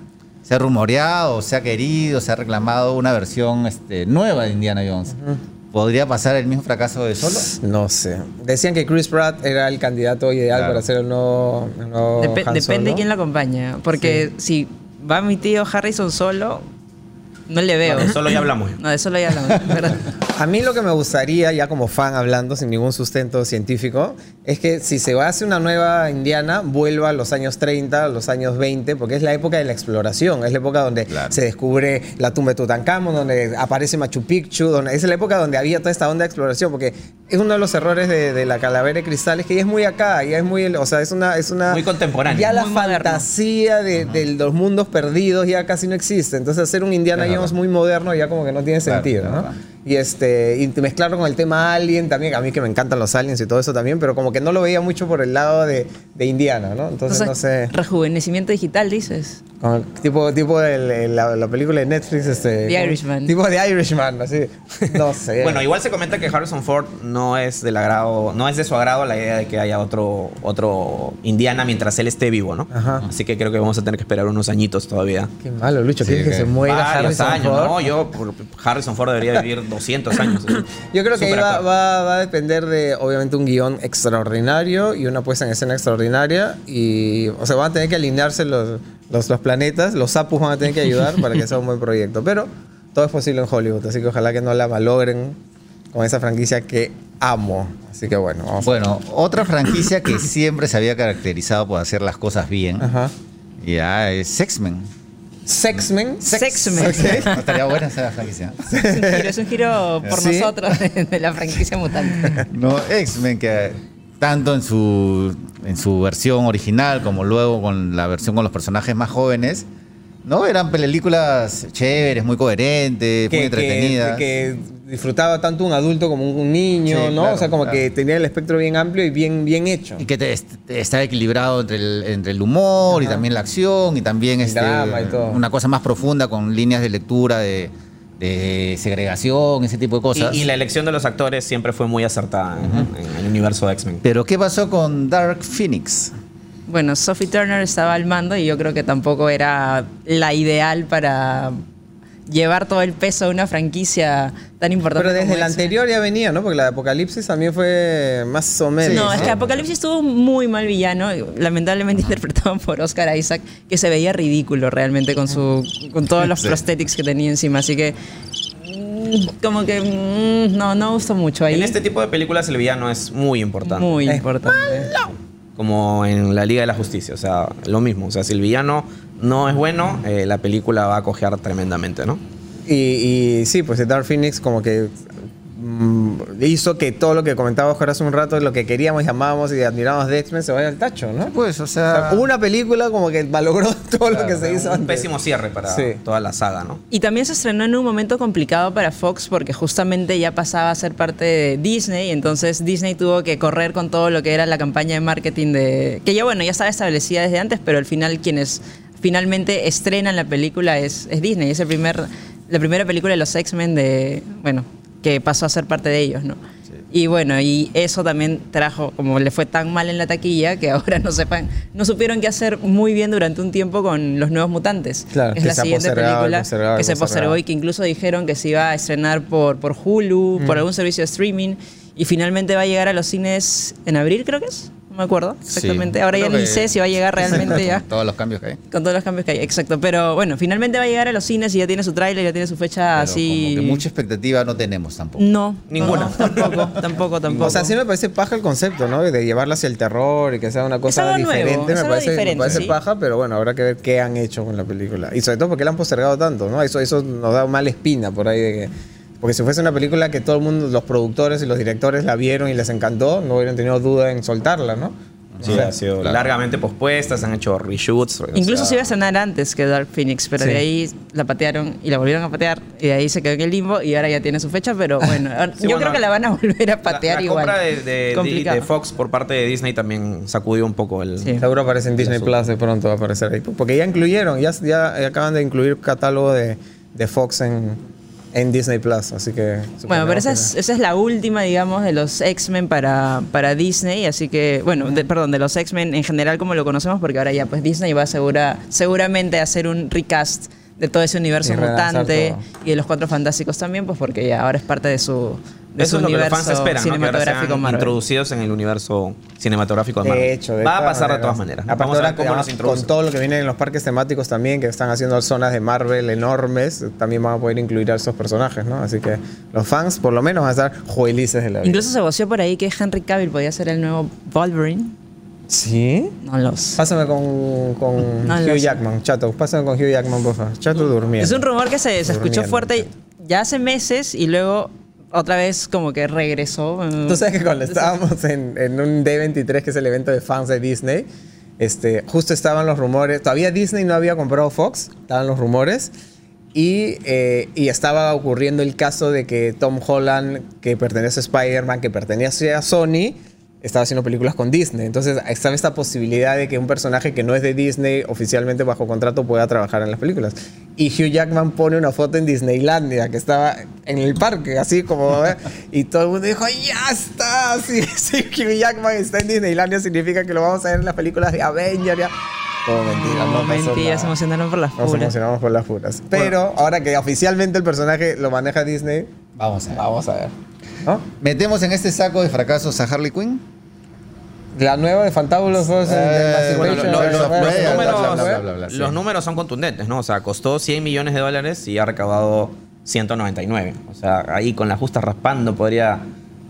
se ha rumoreado, se ha querido, se ha reclamado una versión este, nueva de Indiana Jones. ¿Podría pasar el mismo fracaso de Solo? No sé. Decían que Chris Pratt era el candidato ideal Claro. para ser el nuevo, el nuevo Dep- Han depende Solo. de quién la acompaña. Porque si va mi tío Harrison solo, no le veo. Bueno, solo ya hablamos. No, de solo ya hablamos, [laughs] ¿verdad? A mí lo que me gustaría, ya como fan hablando, sin ningún sustento científico, es que si se va a hacer una nueva Indiana, vuelva a los años 30, a los años 20, porque es la época de la exploración, es la época donde Claro. se descubre la tumba de Tutankamón, donde aparece Machu Picchu, donde, es la época donde había toda esta onda de exploración, porque es uno de los errores de, de la calavera de cristales, que ya es muy acá, ya es muy, o sea, es una... Es una Muy contemporáneo. Ya la fantasía de, de los mundos perdidos ya casi no existe, entonces hacer un Indiana Verdad. muy moderno ya como que no tiene sentido. Y este y mezclarlo con el tema Alien también, a mí que me encantan los aliens y todo eso también, pero como que no lo veía mucho por el lado de, de Indiana, ¿no? Entonces, Entonces, no sé. rejuvenecimiento digital, dices. Como tipo tipo el- el- la, la película de Netflix, este. The como- Irishman. Tipo de Irishman, así. [laughs] No sé. Bueno, igual se comenta que Harrison Ford no es del agrado, no es de su agrado la idea de que haya otro, otro Indiana mientras él esté vivo, ¿no? Ajá. Así que creo que vamos a tener que esperar unos añitos todavía. Qué malo, Lucho. Sí, ¿Quieres que que- se muera Harrison años, Ford? ¿no? Yo, por- Harrison Ford debería vivir [laughs] 200 años. [laughs] Yo creo que ahí va, va- va a depender de, obviamente, un guion extraordinario y una puesta en escena extraordinaria. Y, o sea, van a tener que alinearse los, los, los planetas, los sapus van a tener que ayudar para que sea un buen proyecto. Pero todo es posible en Hollywood, así que ojalá que no la malogren con esa franquicia que amo. Así que bueno, vamos a Bueno, otra franquicia que siempre se había caracterizado por hacer las cosas bien, Ajá. ya es X-Men. Sexmen. Sexmen. [laughs] Estaría buena esa franquicia. Es un giro, es un giro por ¿Sí? nosotros de, de la franquicia mutante. [laughs] No, X-Men que tanto en su, en su versión original como luego con la versión con los personajes más jóvenes, ¿no? Eran películas chéveres, muy coherentes, muy entretenidas. que, que disfrutaba tanto un adulto como un, niño, Sí, ¿no? claro, o sea, como claro. que tenía el espectro bien amplio y bien, bien hecho. Y que te, te- está equilibrado entre el, entre el humor y también la acción y también este, drama y todo. una cosa más profunda con líneas de lectura de, de segregación, ese tipo de cosas. Y, y la elección de los actores siempre fue muy acertada en, en el universo de X-Men. Pero ¿qué pasó con Dark Phoenix? Bueno, Sophie Turner estaba al mando y yo creo que tampoco era la ideal para llevar todo el peso de una franquicia tan importante. Pero desde X-Men. anterior ya venía, ¿no? Porque la de Apocalipsis también fue más o menos. No, es que Apocalipsis tuvo un muy mal villano, lamentablemente [laughs] interpretado por Oscar Isaac, que se veía ridículo realmente con su con todos los Sí. prosthetics que tenía encima. Así que mm, como que mm, no, no me gustó mucho ahí. En este tipo de películas el villano es muy importante. Muy Es importante. Como en la Liga de la Justicia. O sea, lo mismo. O sea, si el villano no es bueno, eh, la película va a cojear tremendamente, ¿no? Y, y sí, pues Dark Phoenix como que hizo que todo lo que comentaba Oscar hace un rato, lo que queríamos, llamábamos y admirábamos de X-Men se vaya al tacho, ¿no? Pues, o O sea, sea, una película como que malogró [laughs] todo lo que se hizo Un antes. pésimo cierre para Sí. toda la saga, ¿no? Y también se estrenó en un momento complicado para Fox porque justamente ya pasaba a ser parte de Disney, entonces Disney tuvo que correr con todo lo que era la campaña de marketing de que ya bueno, ya estaba establecida desde antes, pero al final quienes finalmente estrenan la película es, es Disney, es el primer la primera película de los X-Men de bueno, que pasó a ser parte de ellos, ¿no? Y bueno, y eso también trajo, como le fue tan mal en la taquilla, que [laughs] ahora no sepan, no supieron qué hacer muy bien durante un tiempo con los nuevos mutantes. Claro, es que la siguiente película postergado, que se postergó y que incluso dijeron que se iba a estrenar por, por Hulu, Mm. por algún servicio de streaming, y finalmente va a llegar a los cines en abril, creo que es. No me acuerdo exactamente. sí. Ahora ya ni sé si va a llegar [laughs] realmente ya. con todos los cambios que hay. Con todos los cambios que hay, exacto. Pero bueno, finalmente va a llegar a los cines y ya tiene su tráiler, ya tiene su fecha Pero así. como que mucha expectativa no tenemos tampoco. No. Ninguna. no, [laughs] tampoco, [laughs] tampoco, tampoco. O sea, sí me parece paja el concepto, ¿no? De llevarla hacia el terror y que sea una cosa nuevo, diferente. es me parece, me diferente, parece sí. paja, pero bueno, habrá que ver qué han hecho con la película. Y sobre todo porque la han postergado tanto, ¿no? Eso, eso nos da mala espina por ahí de que. Porque si fuese una película que todo el mundo, los productores y los directores la vieron y les encantó, no hubieran tenido duda en soltarla, ¿no? Sí, O sea, ha sido claro. largamente pospuestas, han hecho reshoots. o Incluso sea, se iba a estrenar antes que Dark Phoenix, pero Sí. de ahí la patearon y la volvieron a patear y de ahí se quedó en el limbo y ahora ya tiene su fecha, pero [laughs] bueno, Sí, yo bueno, creo que la van a volver a patear la, la igual. compra de, de- de Fox por parte de Disney también sacudió un poco el... Sí. Seguro aparece en Disney Plus de pronto va a aparecer ahí. Porque ya incluyeron, ya, ya acaban de incluir catálogo de, de Fox en, en Disney Plus, así que... Bueno, pero esa es, esa es la última, digamos, de los X-Men para, para Disney, así que, bueno, de- perdón, de los X-Men en general como lo conocemos, porque ahora ya pues Disney va a asegura, seguramente a hacer un recast de todo ese universo Y mutante y de los Cuatro Fantásticos también, pues porque ya ahora es parte de su, de Eso su es lo que los universo fans esperan, ¿no? Que ahora cinematográfico sean Marvel. introducidos en el universo cinematográfico de Marvel. De hecho, de Va a pasar de todas maneras. Aparte Vamos a ver cómo los además, introducen. Con todo lo que viene en los parques temáticos también, que están haciendo zonas de Marvel enormes, también van a poder incluir a esos personajes, ¿no? Así que los fans, por lo menos, van a estar juelices de la vida. Incluso se voció por ahí que Henry Cavill podía ser el nuevo Wolverine. ¿Sí? No los. Pásame con, con No lo Hugh. Jackman, chato. Pásame con Hugh Jackman, por favor. Chato durmiendo. Es un rumor que se, se escuchó fuerte ya hace meses y luego otra vez como que regresó. Tú sabes que cuando estábamos en, en un D23, que es el evento de fans de Disney, este, justo estaban los rumores. Todavía Disney no había comprado Fox, estaban los rumores. Y, eh, y estaba ocurriendo el caso de que Tom Holland, que pertenece a Spider-Man, que pertenece a Sony, estaba haciendo películas con Disney. Entonces estaba esta posibilidad de que un personaje que no es de Disney, oficialmente bajo contrato, pueda trabajar en las películas. Y Hugh Jackman pone una foto en Disneylandia, que estaba en el parque, así como... ¿eh? Y todo el mundo dijo, ya está. Si, [laughs] si Hugh Jackman está en Disneylandia, significa que lo vamos a ver en las películas de Avengers. ya. Todo mentira, no, No, pasó mentira, se emocionaron por las Nos puras. emocionamos por las puras. Pero ahora que oficialmente el personaje lo maneja Disney, Vamos a ver. vamos a ver. ¿No? ¿Metemos en este saco de fracasos a Harley Quinn? La nueva de Fantabulous Eh, eh, los, números, los números son contundentes, ¿no? O sea, costó 100 millones de dólares y ha recaudado 199. O sea, ahí con la justa raspando podría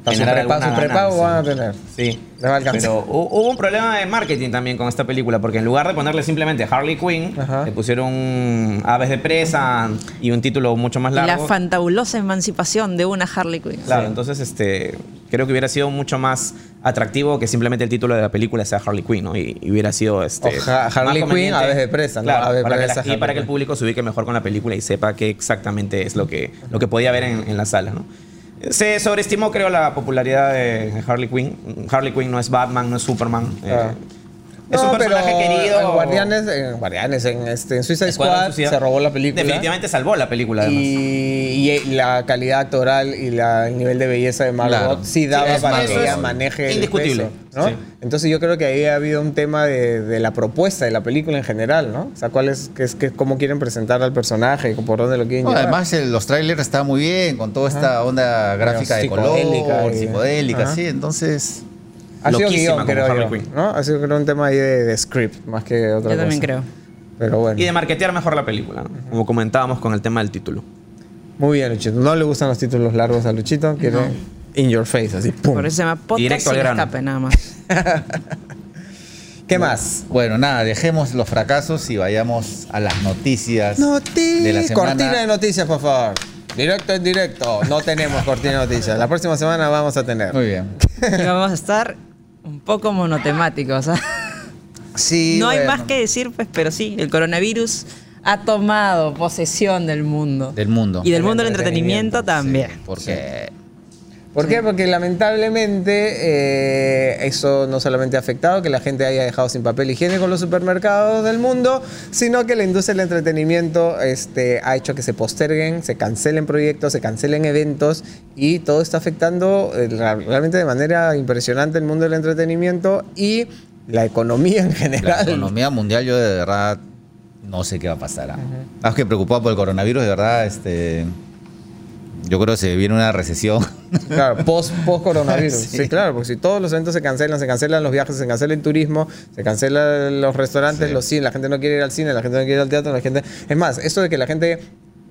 Su prepa- su prepago van a tener. Sí. Les va a alcanzar. Pero hu- hubo un problema de marketing también con esta película, porque en lugar de ponerle simplemente Harley Quinn, Ajá. le pusieron Aves de Presa y un título mucho más Y la largo. fantabulosa emancipación de una Harley Quinn. Claro, entonces este, creo que hubiera sido mucho más atractivo que simplemente el título de la película sea Harley Quinn, ¿no? Y, y hubiera sido este, O Harley Quinn. Aves de Presa, ¿no? Claro, Aves de para que la- Presa, y Harley para que el público se ubique mejor con la película y sepa qué exactamente es lo que, lo que podía ver en, en las salas, ¿no? Se sobreestimó, creo, la popularidad de Harley Quinn. Harley Quinn no es Batman, no es Superman. eh, Es un personaje querido. En Guardianes, en, Guardianes, en, este, en Suicide Squad Suicida. se robó la película. Definitivamente salvó la película, además. Y, y la calidad actoral y la- el nivel de belleza de Margot Claro. sí daba Sí, para que ella maneje el indiscutible, peso, ¿no? sí. Entonces yo creo que ahí ha habido un tema de, de la propuesta de la película en general, ¿no? O sea, cuál es, qué es, qué- cómo quieren presentar al personaje, por dónde lo quieren No, llevar. además, el- los trailers estaban muy bien, con toda esta onda gráfica de color, psicodélica y- psicodélica, sí. Entonces, ha sido loquísima guion, creo Harley yo, Quinn. ¿no? Ha sido creo un tema ahí de, de script, más que otra cosa. Yo también creo. Pero bueno. Y de marketear mejor la película, ¿no? como comentábamos con el tema del título. Muy bien, Luchito. No le gustan los títulos largos a Luchito, quiere in your face, así, pum. Por eso se llama podcast Directo al sin grano. escape, nada más. [laughs] ¿Qué más? Bueno, nada, dejemos los fracasos y vayamos a las noticias de la semana. Cortina de noticias, por favor. Directo en directo. No tenemos cortina de noticias. La próxima semana vamos a tener. Muy bien. [laughs] Y vamos a estar un poco monotemáticos. ¿ah? Sí. [laughs] no hay más que decir, pues, pero sí, el coronavirus ha tomado posesión del mundo. Del mundo. Y del Del mundo del entretenimiento, entretenimiento también. Porque ¿Por qué? Porque lamentablemente eh, eso no solamente ha afectado que la gente haya dejado sin papel higiénico los supermercados del mundo, sino que la industria del entretenimiento este, ha hecho que se posterguen, se cancelen proyectos, se cancelen eventos y todo está afectando eh, realmente de manera impresionante el mundo del entretenimiento y la economía en la general. economía mundial yo de verdad no sé qué va a pasar. ¿ah? Más que preocupado por el coronavirus, de verdad, este, yo creo que se viene una recesión. [laughs] Claro, post, post coronavirus. [laughs] Sí. Sí. claro, porque si todos los eventos se cancelan, se cancelan los viajes, se cancela el turismo, se cancelan los restaurantes, Sí. los cines, la gente no quiere ir al cine, la gente no quiere ir al teatro, la gente... Es más, esto de que la gente...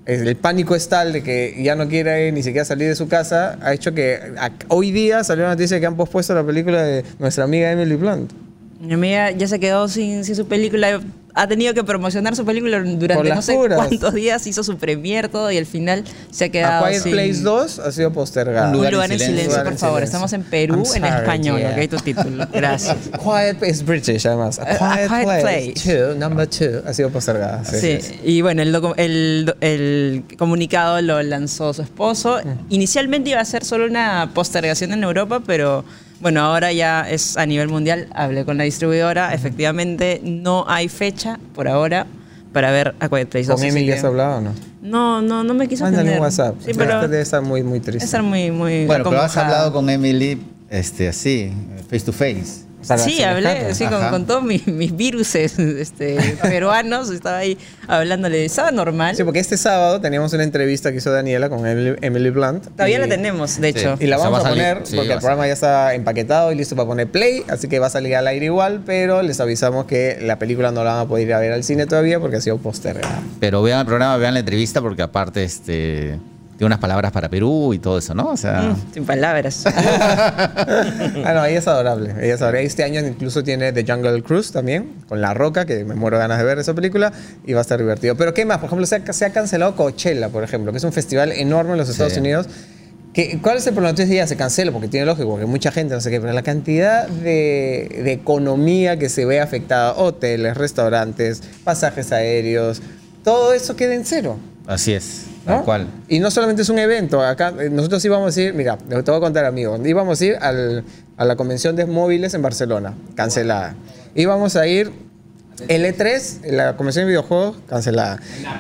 El pánico es tal de que ya no quiere ni siquiera salir de su casa, ha hecho que a- hoy día salió una noticia que han pospuesto la película de nuestra amiga Emily Blunt. Mi amiga ya se quedó sin, sin su película. Ha tenido que promocionar su película durante no sé puras. cuántos días. Hizo su premier todo y al final se ha quedado A Quiet sin... Place 2 ha sido postergada. Un Un lugar lugar, en en silencio. Lugar por en favor. silencio. Estamos en Perú I'm en sorry, español, yeah. ¿ok? Tu título. [laughs] Gracias. Quiet es British, además. A A- a Quiet, Quiet Place, Place. 2, number 2, ha sido postergada. Sí, Sí, y bueno, el, el, el comunicado lo lanzó su esposo. Inicialmente iba a ser solo una postergación en Europa, pero bueno, ahora ya es a nivel mundial. Hablé con la distribuidora. Efectivamente, no hay fecha por ahora para ver a Quiet Place 2. ¿Con Emily has hablado o no? No, no, no me quiso Mándale atender. un WhatsApp. Sí, pero Debe estar muy, muy triste. estar muy, muy bueno, pero has hablado con Emily este, así, face to face. Sí, hablé sí, con, todos mis, mis viruses este, [laughs] peruanos. Estaba ahí hablándole. Estaba normal. Sí, porque este sábado teníamos una entrevista que hizo Daniela con Emily, Emily Blunt. Todavía y- la tenemos, de hecho. Y la O sea, vamos va a salir, poner sí, porque el programa ya está empaquetado y listo para poner play, así que va a salir al aire igual, pero les avisamos que la película no la van a poder ir a ver al cine todavía porque ha sido postergada. Pero vean el programa, vean la entrevista porque aparte este, tiene unas palabras para Perú y todo eso, ¿no? O sea, Mm, sin palabras. [laughs] [laughs] ah, no, ella es adorable. Ella es adorable. Este año incluso tiene The Jungle Cruise también, con La Roca, que me muero de ganas de ver esa película, y va a estar divertido. Pero ¿qué más? Por ejemplo, se ha, se ha cancelado Coachella, por ejemplo, que es un festival enorme en los Estados Sí. Unidos. ¿Cuál es el problema? Entonces ya se cancela, porque tiene lógico, porque mucha gente, no sé qué, pero la cantidad de, de economía que se ve afectada, hoteles, restaurantes, pasajes aéreos, todo eso queda en cero. así es, ¿no? cual. Y no solamente es un evento, acá eh, nosotros íbamos a ir, mira, te voy a contar amigo, íbamos a ir al- a la convención de móviles en Barcelona, cancelada. Íbamos a ir el E3, la convención de videojuegos, cancelada.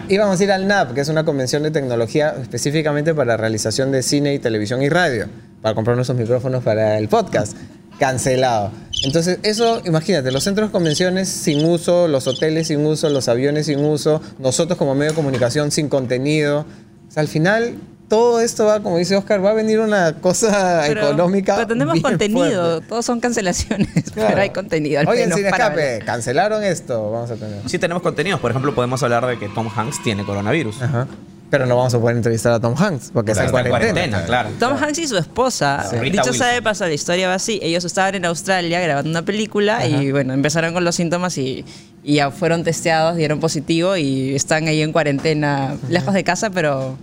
Íbamos a ir al NAP, que es una convención de tecnología específicamente para realización de cine y televisión y radio, para comprar nuestros micrófonos para el podcast, cancelado. Entonces, eso, imagínate, los centros de convenciones sin uso, los hoteles sin uso, los aviones sin uso, nosotros como medio de comunicación sin contenido. O sea, al final, todo esto va, como dice Oscar, va a venir una cosa Pero- económica. Pero tenemos bien contenido. fuerte. Todos son cancelaciones. [laughs] Claro. Pero hay contenido. Al Oye, en menos para Escape, cancelaron esto, vamos a tener. Sí tenemos contenidos. Por ejemplo, podemos hablar de que Tom Hanks tiene coronavirus. Ajá. Pero no vamos a poder entrevistar a Tom Hanks porque está en Está en cuarentena. cuarentena, claro. Tom Hanks y su esposa. Sí. Dicho Wilson. sea de paso, la historia va así. Ellos estaban en Australia grabando una película y bueno, empezaron con los síntomas y, y ya fueron testeados, dieron positivo y están ahí en cuarentena, lejos de casa, pero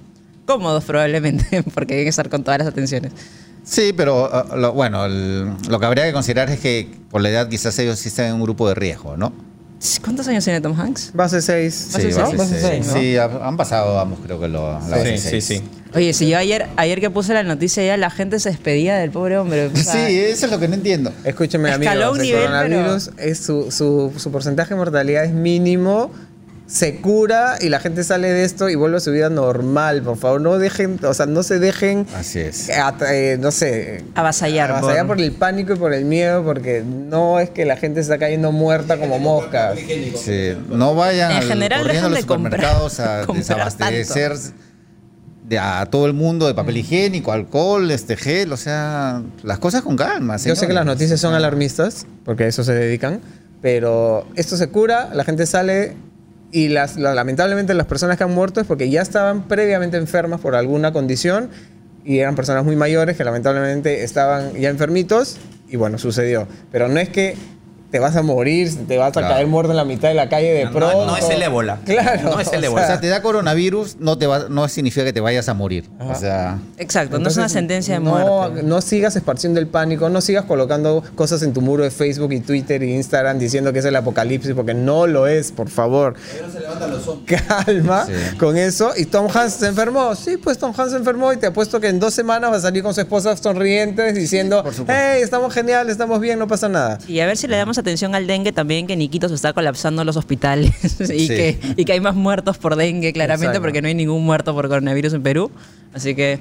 cómodos probablemente, [laughs] porque deben estar con todas las atenciones. Sí, pero ah, lo, bueno, el- lo que habría que considerar es que por la edad quizás ellos sí están en un grupo de riesgo, ¿no? ¿Cuántos años tiene Tom Hanks? Base 6. Base sí, seis? base ¿no? Sí, ha- han pasado ambos, creo que lo, la base Sí, sí, seis. sí. Oye, si yo ayer, ayer que puse la noticia ya la gente se despedía del pobre hombre. o sea, Sí, eso es lo que no entiendo. Escúcheme, Escaló amigos, un el nivel, coronavirus es su, su, su porcentaje de mortalidad es mínimo, se cura y la gente sale de esto y vuelve a su vida normal. Por favor, no dejen, o sea, no se dejen, Así es. at- eh, no sé, Avasallar, avasallar por- por el pánico y por el miedo, porque no es que la gente se está cayendo muerta como moscas. Sí, no vayan En al- general, corriendo a los de comprar- supermercados a [laughs] desabastecer de a todo el mundo de papel higiénico, alcohol, este gel, o sea, las cosas con calma. Yo sé que las noticias son alarmistas, porque a eso se dedican, pero esto se cura, la gente sale Y las, la- lamentablemente las personas que han muerto es porque ya estaban previamente enfermas por alguna condición y eran personas muy mayores que lamentablemente estaban ya enfermitos y bueno, sucedió. Pero no es que te vas a morir, te vas a Claro. caer muerto en la mitad de la calle de No, pronto. no es el ébola. Claro. No es el o ébola. O sea, sea, te da coronavirus, no, te va, no significa que te vayas a morir. Ajá. O sea, Exacto, no es una sentencia de no, muerte. No sigas esparciendo el pánico, no sigas colocando cosas en tu muro de Facebook y Twitter y Instagram diciendo que es el apocalipsis, porque no lo es, por favor. Calma Sí. con eso. ¿Y Tom Hanks se enfermó? Sí, pues Tom Hanks se enfermó y te apuesto que en dos semanas va a salir con su esposa sonrientes diciendo, hey, estamos genial, estamos bien, no pasa nada. Y a ver si le damos atención al dengue también, que Niquito se está colapsando los hospitales [laughs] y, Sí. que, y que hay más muertos por dengue, claramente, Exacto. porque no hay ningún muerto por coronavirus en Perú. Así que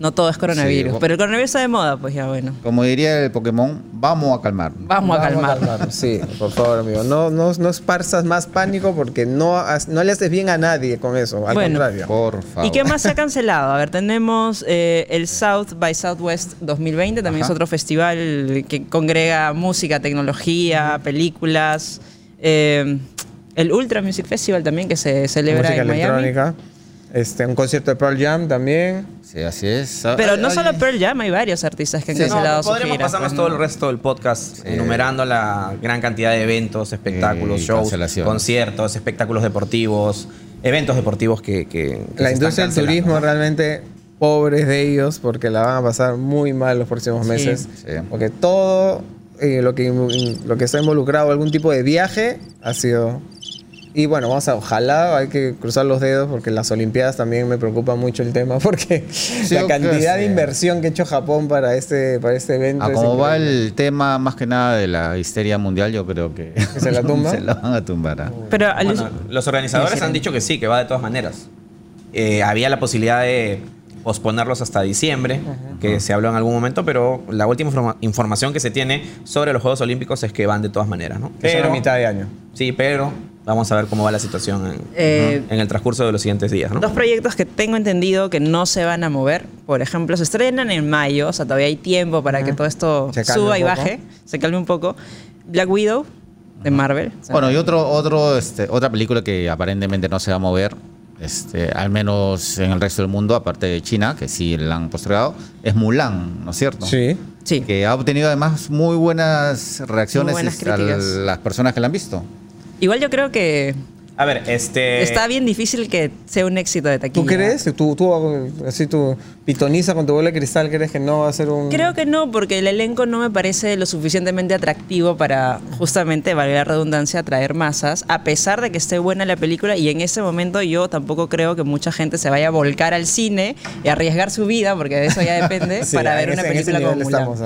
no todo es coronavirus. Sí. Pero el coronavirus está de moda, pues ya bueno. como diría el Pokémon, vamos a calmar. Vamos, a calmar. calmarnos, Sí, por favor, amigo. No, no, no esparzas más pánico porque no, has- no le haces bien a nadie con eso. Al Bueno. contrario. Por favor. ¿Y qué más se ha cancelado? A ver, tenemos eh, el South by Southwest 2020, también Ajá. es otro festival que congrega música, tecnología, películas. Eh, el Ultra Music Festival también, que se celebra música en Miami. electrónica. Este, un concierto de Pearl Jam también. Sí, así es. Pero no solo Pearl Jam, hay varios artistas que han Sí, cancelado no, sus podremos giras, pasarnos pues, todo ¿no? el resto del podcast Sí. enumerando la gran cantidad de eventos, espectáculos, Y shows, conciertos, espectáculos deportivos, eventos deportivos que... que- que La se industria del turismo realmente pobres de ellos porque la van a pasar muy mal los próximos Sí. meses. Sí. Porque todo eh, lo, que, lo que está involucrado algún tipo de viaje ha sido... Y bueno, vamos a, ojalá, hay que cruzar los dedos porque las Olimpiadas también me preocupa mucho el tema [laughs] porque la cantidad de inversión que ha hecho Japón para este, para este evento. A es como va el tema más que nada de la histeria mundial, yo creo que... se la tumba? [laughs] se la van a tumbar. ¿ah? Pero Bueno, los organizadores han dicho que sí, que va de todas maneras. Eh, había la posibilidad de posponerlos hasta diciembre, que se habló en algún momento, pero la última informa- información que se tiene sobre los Juegos Olímpicos es que van de todas maneras, ¿no? Que son a mitad de año. Sí, pero vamos a ver cómo va la situación en, Eh, en el transcurso de los siguientes días, ¿no? Dos proyectos que tengo entendido que no se van a mover. Por ejemplo, se estrenan en mayo, o sea, todavía hay tiempo para que todo esto suba y baje, se calme un poco. Black Widow, de Marvel. o sea, Bueno, y otro, otro, este, otra película que aparentemente no se va a mover, este, al menos en el resto del mundo, aparte de China, que sí la han postergado, es Mulan, ¿no es cierto? Sí. sí. Que ha obtenido además muy buenas reacciones Muy buenas a las personas que la han visto. Igual yo creo que A ver, este... está bien difícil que sea un éxito de taquilla. ¿Tú crees? ¿Tú, tú así tú pitoniza con tu bola de cristal, crees que no va a ser un... Creo que no, porque el elenco no me parece lo suficientemente atractivo para justamente, valga la redundancia, atraer masas, a pesar de que esté buena la película y en ese momento yo tampoco creo que mucha gente se vaya a volcar al cine y arriesgar su vida, porque de eso ya depende, [laughs] Sí, para ver una ese- película como estamos.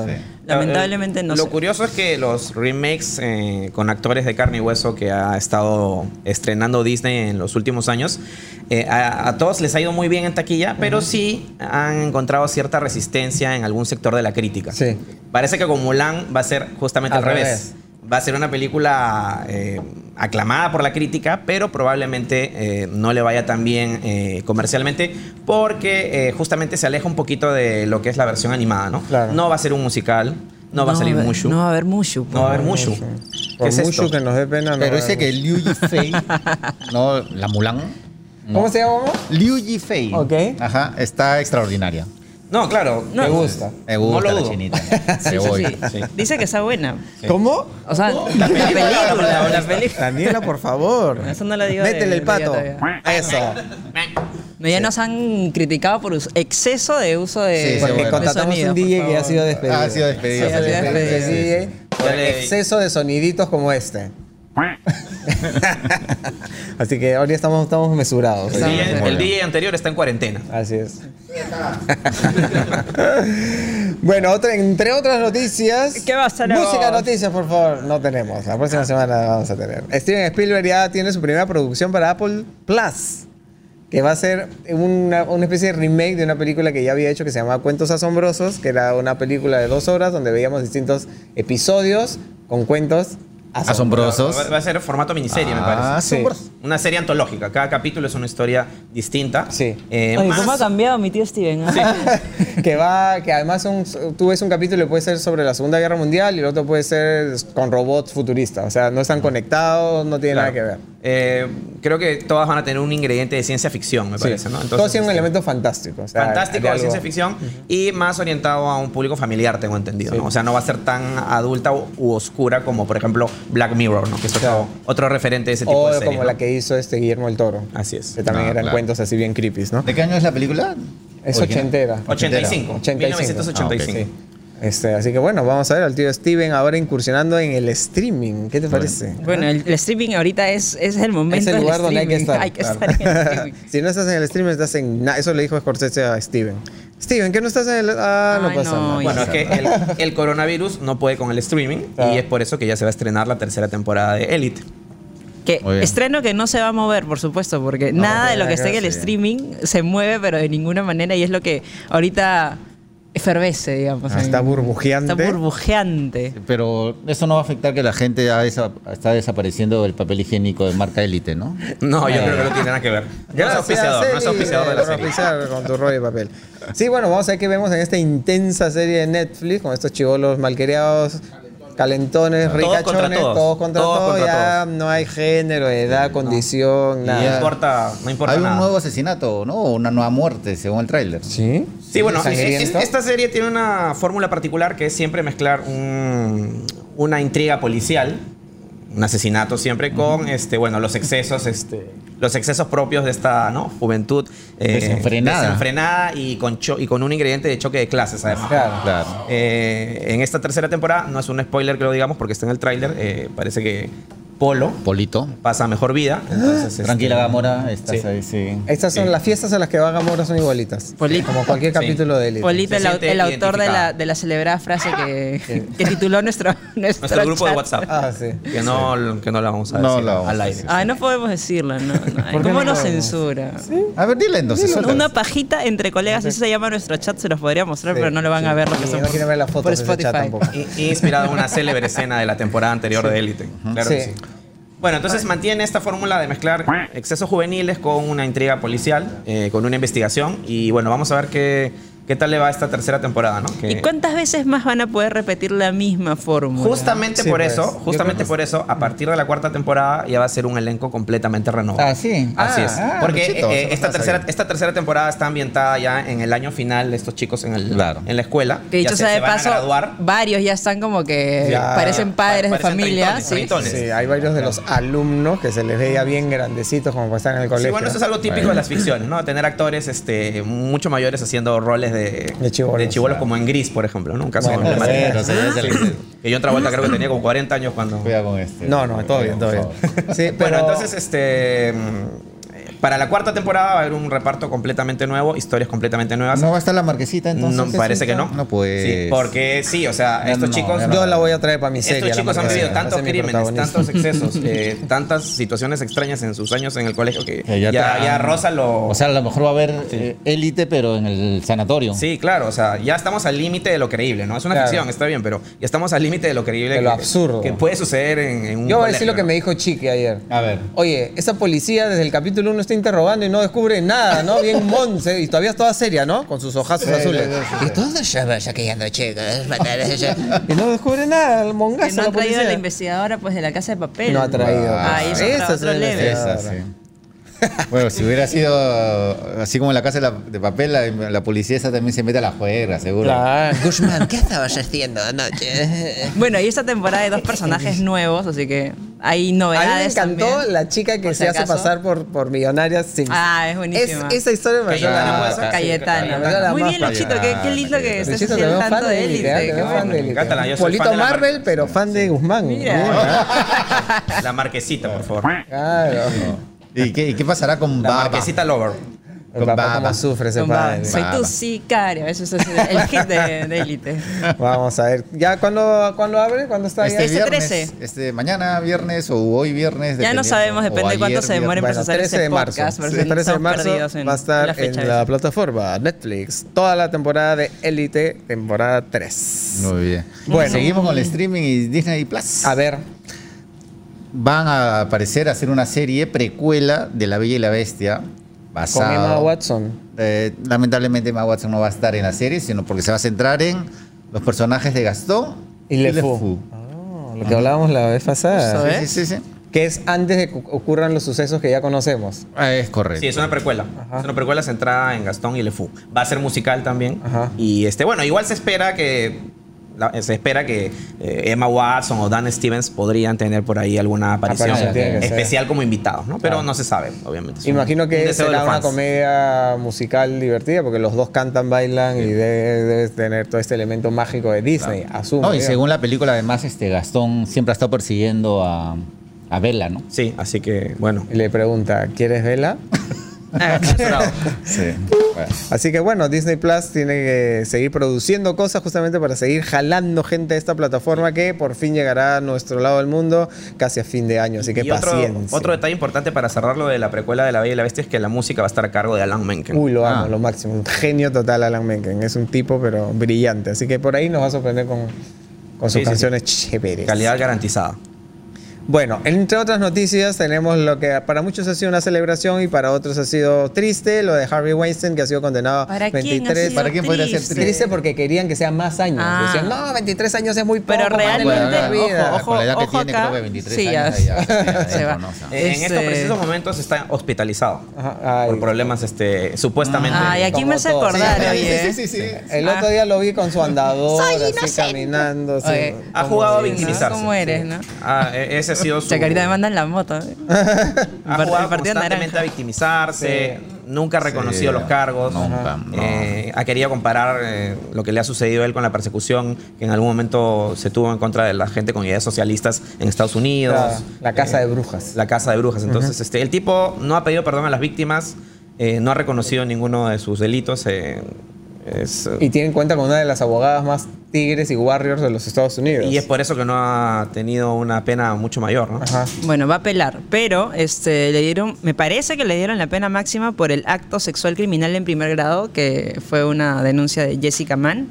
Lamentablemente no Lo sé. curioso es que los remakes eh, con actores de carne y hueso que ha estado estrenando Disney en los últimos años, eh, a, a todos les ha ido muy bien en taquilla, pero sí han encontrado cierta resistencia en algún sector de la crítica. Sí. Parece que con Mulan va a ser justamente al, Al revés. revés. Va a ser una película eh, aclamada por la crítica, pero probablemente eh, no le vaya tan bien eh, comercialmente porque eh, justamente se aleja un poquito de lo que es la versión animada, ¿no? Claro. No va a ser un musical, no, va a salir Mushu. No va a haber Mushu. No va a haber Mushu. Por ¿Qué es mucho esto? que nos dé pena. no Pero ese que Liu Yifei, [laughs] no, la Mulan. No. ¿Cómo se llama? Liu Yifei. Ok. Ajá, está extraordinaria. No, claro. Me gusta. Me gusta No lo la dudo. chinita. [laughs] Sí, Me sí, voy. sí. Dice que está buena. ¿Cómo? O sea, la película, la película. [laughs] Daniela, por favor. Eso no lo digo de- Métele el de pato. Eso. No, ya nos han criticado por us- exceso de uso de, Sí, sí, Porque bueno. de contratamos sonido, un por DJ que ha favor. sido despedido. Ah, ha sido despedido. Sí, ha sido despedido. DJ por Ya le- exceso de soniditos como este. [laughs] Así que ahora estamos, estamos mesurados. El, Estamos- DJ, el. DJ anterior está en cuarentena. Así es. [laughs] bueno, otra, entre otras noticias. ¿Qué va a ser Música noticias, por favor. No tenemos. La próxima semana vamos a tener. Steven Spielberg ya tiene su primera producción para Apple Plus. Que va a ser una, una especie de remake de una película que ya había hecho que se llamaba Cuentos Asombrosos, que era una película de dos horas donde veíamos distintos episodios con cuentos asombrosos. Asombrosos. Va va a ser formato miniserie, me Ah, parece. Sí. asombroso. una serie antológica. Cada capítulo es una historia distinta. Sí. Eh, Oye, más- ¿cómo ha cambiado mi tío Steven? [laughs] que va, que además son, tú ves un capítulo y puede ser sobre la Segunda Guerra Mundial y el otro puede ser con robots futuristas. O sea, no están conectados, no tiene Claro. nada que ver. Eh, creo que todas van a tener un ingrediente de ciencia ficción, me Sí. parece, ¿no? Todo tiene un este, elemento fantástico. o sea, fantástico de ciencia ficción y más orientado a un público familiar, tengo entendido. Sí. ¿no? O sea, no va a ser tan adulta u, u oscura como, por ejemplo, Black Mirror, ¿no? que es otro, Claro. otro referente de ese tipo O de series. como ¿no? la que hizo este Guillermo el Toro. Así es. Que también Ah, eran claro. cuentos así bien creepy, ¿no? ¿De qué año es la película? Es ochentera. 85, 85. 1985. Sí. Este, así que bueno, vamos a ver al tío Steven ahora incursionando en el streaming. ¿Qué te parece? Bueno, el, el streaming ahorita es, es el momento es el lugar donde hay que estar. [laughs] Hay que claro. estar en el streaming. [laughs] si no estás en el streaming, estás en nada. Eso le dijo Scorsese a Steven. Steven, ¿qué no estás en el.? Ah, no pasa no, nada. Bueno, es que el, el coronavirus no puede con el streaming y es por eso que ya se va a estrenar la tercera temporada de Elite. Que estreno que no se va a mover, por supuesto, porque nada de lo que esté en el streaming se mueve, pero de ninguna manera, y es lo que ahorita efervesce, digamos. Ah, está burbujeante. Está burbujeante. Pero eso no va a afectar que la gente desa- está desapareciendo el papel higiénico de marca Elite, ¿no? No, yo creo que no tiene nada que ver. Ya no es auspiciador, no es auspiciador de la serie. con tu rollo de papel. Sí, bueno, vamos a ver qué vemos en esta intensa serie de Netflix con estos chivolos malqueriados, calentones, Todos ricachones, contra todos. todos contra Todos todos. contra ya todos. no hay género, edad, condición, nada. No ya- importa, no importa Hay nada. un nuevo asesinato, ¿no? O una nueva muerte, según el tráiler. ¿Sí? Sí, bueno, es- ¿Sangriento? es- esta serie tiene una fórmula particular que es siempre mezclar un- una intriga policial, un asesinato siempre con este, bueno, los excesos, este, los excesos propios de esta ¿no? juventud eh, Desenfrenada. desenfrenada y con cho- y con un ingrediente de choque de clases, además. Claro. Claro. Eh, en esta tercera temporada, no es un spoiler que lo digamos porque está en el tráiler, eh, parece que Polo Polito. pasa mejor vida. Entonces, este, Tranquila, Gamora, estás sí. ahí, sí. Estas son Sí. las fiestas a las que va Gamora son igualitas. Polito. Como cualquier Sí. capítulo de Elite. Polito, Se el, au- siente el autor de la, identificado. de la celebrada frase que, [laughs] que tituló nuestro, nuestro, Nuestro grupo de chat. WhatsApp. Ah, sí. Que no, que no la vamos a No decir la vamos al a aire. decir. Ay, no podemos decirlo, no. no. qué ¿Cómo no nos podemos? censura? A ver, dile entonces. Una- suéltala. Una pajita entre colegas, eso se llama nuestro chat, se los podría mostrar, Sí, pero no lo van sí. a ver lo que Y no quieren ver las por fotos de ese chat Spotify. tampoco. I- Inspirado en una célebre escena de la temporada anterior de Élite. Claro que Sí. Bueno, entonces mantiene esta fórmula de mezclar excesos juveniles con una intriga policial, eh, con una investigación. Y bueno, vamos a ver qué, qué tal le va esta tercera temporada, ¿no? Que- ¿Y cuántas veces más van a poder repetir la misma fórmula? Justamente Sí, por pues. eso, justamente por eso, a partir de la cuarta temporada ya va a ser un elenco completamente renovado. Ah, sí. Así Ah, es. ah, Porque Luchito, eh, esta, tercera, esta tercera temporada está ambientada ya en el año final de estos chicos en, el, Claro. en la escuela. Que dicho sea se de van a paso, graduar. varios ya están como que Ya. parecen padres de familia. ¿sí? Sí, hay varios de los alumnos que se les veía bien grandecitos como están en el colegio. Sí, bueno, eso es algo típico de las ficciones, ¿no? Tener actores este, mucho mayores haciendo roles de, De chibolos, chibolos, claro. como en Gris, por ejemplo, ¿no? Un caso Bueno, bueno, sí, ya se le- Que yo otra vuelta creo que tenía como 40 años cuando... Cuidado con este. No, no, todo bien, todo bien. Sí, Bueno, pero entonces, este... Para la cuarta temporada va a haber un reparto completamente nuevo, historias completamente nuevas. ¿No va a estar la marquesita entonces? No, parece que no. No, pues. Sí, porque sí, o sea, estos no, chicos... yo la voy a traer para mi serie. Estos chicos han vivido tantos crímenes, [laughs] tantos excesos, eh, tantas situaciones extrañas en sus años en el colegio que Que ya, ya ya, te- rosa lo... O sea, a lo mejor va a haber eh, élite, pero en el sanatorio. Sí, claro, o sea, ya estamos al límite de lo creíble, ¿no? Es una Claro. ficción, está bien, pero ya estamos al límite de lo creíble. De lo que- absurdo. Que puede suceder en, en un Yo voy a decir lo que ¿no? me dijo Chiqui ayer. A ver. Oye, esa policía desde el capítulo 1 está interrogando y no descubre nada, ¿no? Bien monce y todavía es toda seria, ¿no? Con sus ojazos azules. Y todos estamos saqueando chicos. Y no descubre nada, el mongazo no la han traído a la investigadora pues de la casa de papel. No ha traído. Ah, eso es otro. Esa, sí. Bueno, si hubiera sido así como en la casa de, la- de papel, la, la policía esa también se mete a la juega, seguro. Claro. Guzmán, ¿qué estabas haciendo anoche? Bueno, y esta temporada hay dos personajes nuevos, así que hay A mí me novedades. encantó también. la chica que se hace pasar por, por millonaria sin. Ah, es buenísima. esa historia me Cayetana. Cayetana. Cayetana. Muy bien, Luchito, qué, qué lindo que estés veo tanto fan de Élite, Polito Marvel, mar- pero fan de Guzmán. Mira. La marquesita, por favor. Claro. ¿Y qué, y qué pasará con La Baba? marquesita Lover. Con baba. cómo sufre ese Con padre. Baba. Soy Baba. tu sicario. Eso es el hit de, élite. [laughs] Vamos a ver. ¿Ya cuándo, cuándo abre? ¿Cuándo está Este ya? Este viernes, 13. este mañana viernes o hoy viernes. Ya no sabemos, depende de cuánto se demore en Bueno, procesar 13 ese de marzo. podcast. pero Sí, estamos 13 de marzo en- va a estar la en la plataforma Netflix. Toda la temporada de Élite, temporada 3. Muy bien. Bueno. Seguimos con el streaming y Disney Plus. A ver, van a aparecer a hacer una serie precuela de La Bella y la Bestia. Con Basado, Emma Watson. Eh, lamentablemente Emma Watson no va a estar en la serie, sino porque se va a centrar en los personajes de Gastón Y Le Fou. Ah, lo que hablábamos la vez pasada. ¿eh? Sí, sí, sí, sí. Que es antes de que ocurran los sucesos que ya conocemos. Ah, es correcto. Sí, es una precuela. Ajá. Es una precuela centrada en Gastón y Le Fou. Va a ser musical también. Ajá. Y este, bueno, igual se espera que. La- se espera que eh, Emma Watson o Dan Stevens podrían tener por ahí alguna aparición especial como invitados, ¿no? Pero Claro. no se sabe, obviamente. Es un- Imagino un que de será una comedia musical divertida porque los dos cantan, bailan y debe, debe tener todo este elemento mágico de Disney, asumo. No, y digamos. según la película, además, este Gastón siempre ha estado persiguiendo a, a Bella, ¿no? Sí, así que, bueno. Y le pregunta, ¿quieres vela? [laughs] [laughs] Sí. Bueno. Así que bueno, Disney Plus tiene que seguir produciendo cosas justamente para seguir jalando gente a esta plataforma que por fin llegará a nuestro lado del mundo casi a fin de año. Así que y otro, paciencia. otro detalle importante para cerrar lo de la precuela de La Bella y la Bestia es que la música va a estar a cargo de Alan Menken. Uy, lo amo, Ah. lo máximo. Un genio total Alan Menken. Es un tipo, pero brillante. Así que por ahí nos va a sorprender con, con sus Sí, sí, canciones chéveres. Calidad garantizada. Bueno, entre otras noticias tenemos lo que para muchos ha sido una celebración y para otros ha sido triste, lo de Harvey Weinstein que ha sido condenado a ¿Para quién ha 23 sido ¿Para quién podría ser triste? Triste porque querían que sean más años. Ah. Decían, no, 23 años es muy poco. Pero para realmente, la vida". ojo, Con la edad que ojo tiene, acá. creo que 23 Sí, años ya. ya, [laughs] Se va. Eh, En estos Este- precisos momentos está hospitalizado Ajá, por problemas este, supuestamente. Ay, aquí Como me hace acordar, Sí, oye. sí, sí, sí. El otro día lo vi con su andador, Soy así caminando. así, Ha jugado a victimizarse. ¿Cómo eres, no? Ah, e- ese ha sido su. Chacarita me manda en la moto. ¿eh? [laughs] ha Part- jugado partido constantemente naranja. a victimizarse, nunca ha reconocido Sí, los cargos, nunca, no. eh, ha querido comparar eh, lo que le ha sucedido a él con la persecución que en algún momento se tuvo en contra de la gente con ideas socialistas en Estados Unidos. La, la casa Eh, de brujas. La casa de brujas. Entonces, este, el tipo no ha pedido perdón a las víctimas, eh, no ha reconocido ninguno de sus delitos. Es, Y tiene en cuenta con una de las abogadas más tigres y warriors de los Estados Unidos. y es por eso que no ha tenido una pena mucho mayor, ¿no? Ajá. Bueno, va a apelar, pero este, le dieron, me parece que le dieron la pena máxima por el acto sexual criminal en primer grado, que fue una denuncia de Jessica Mann.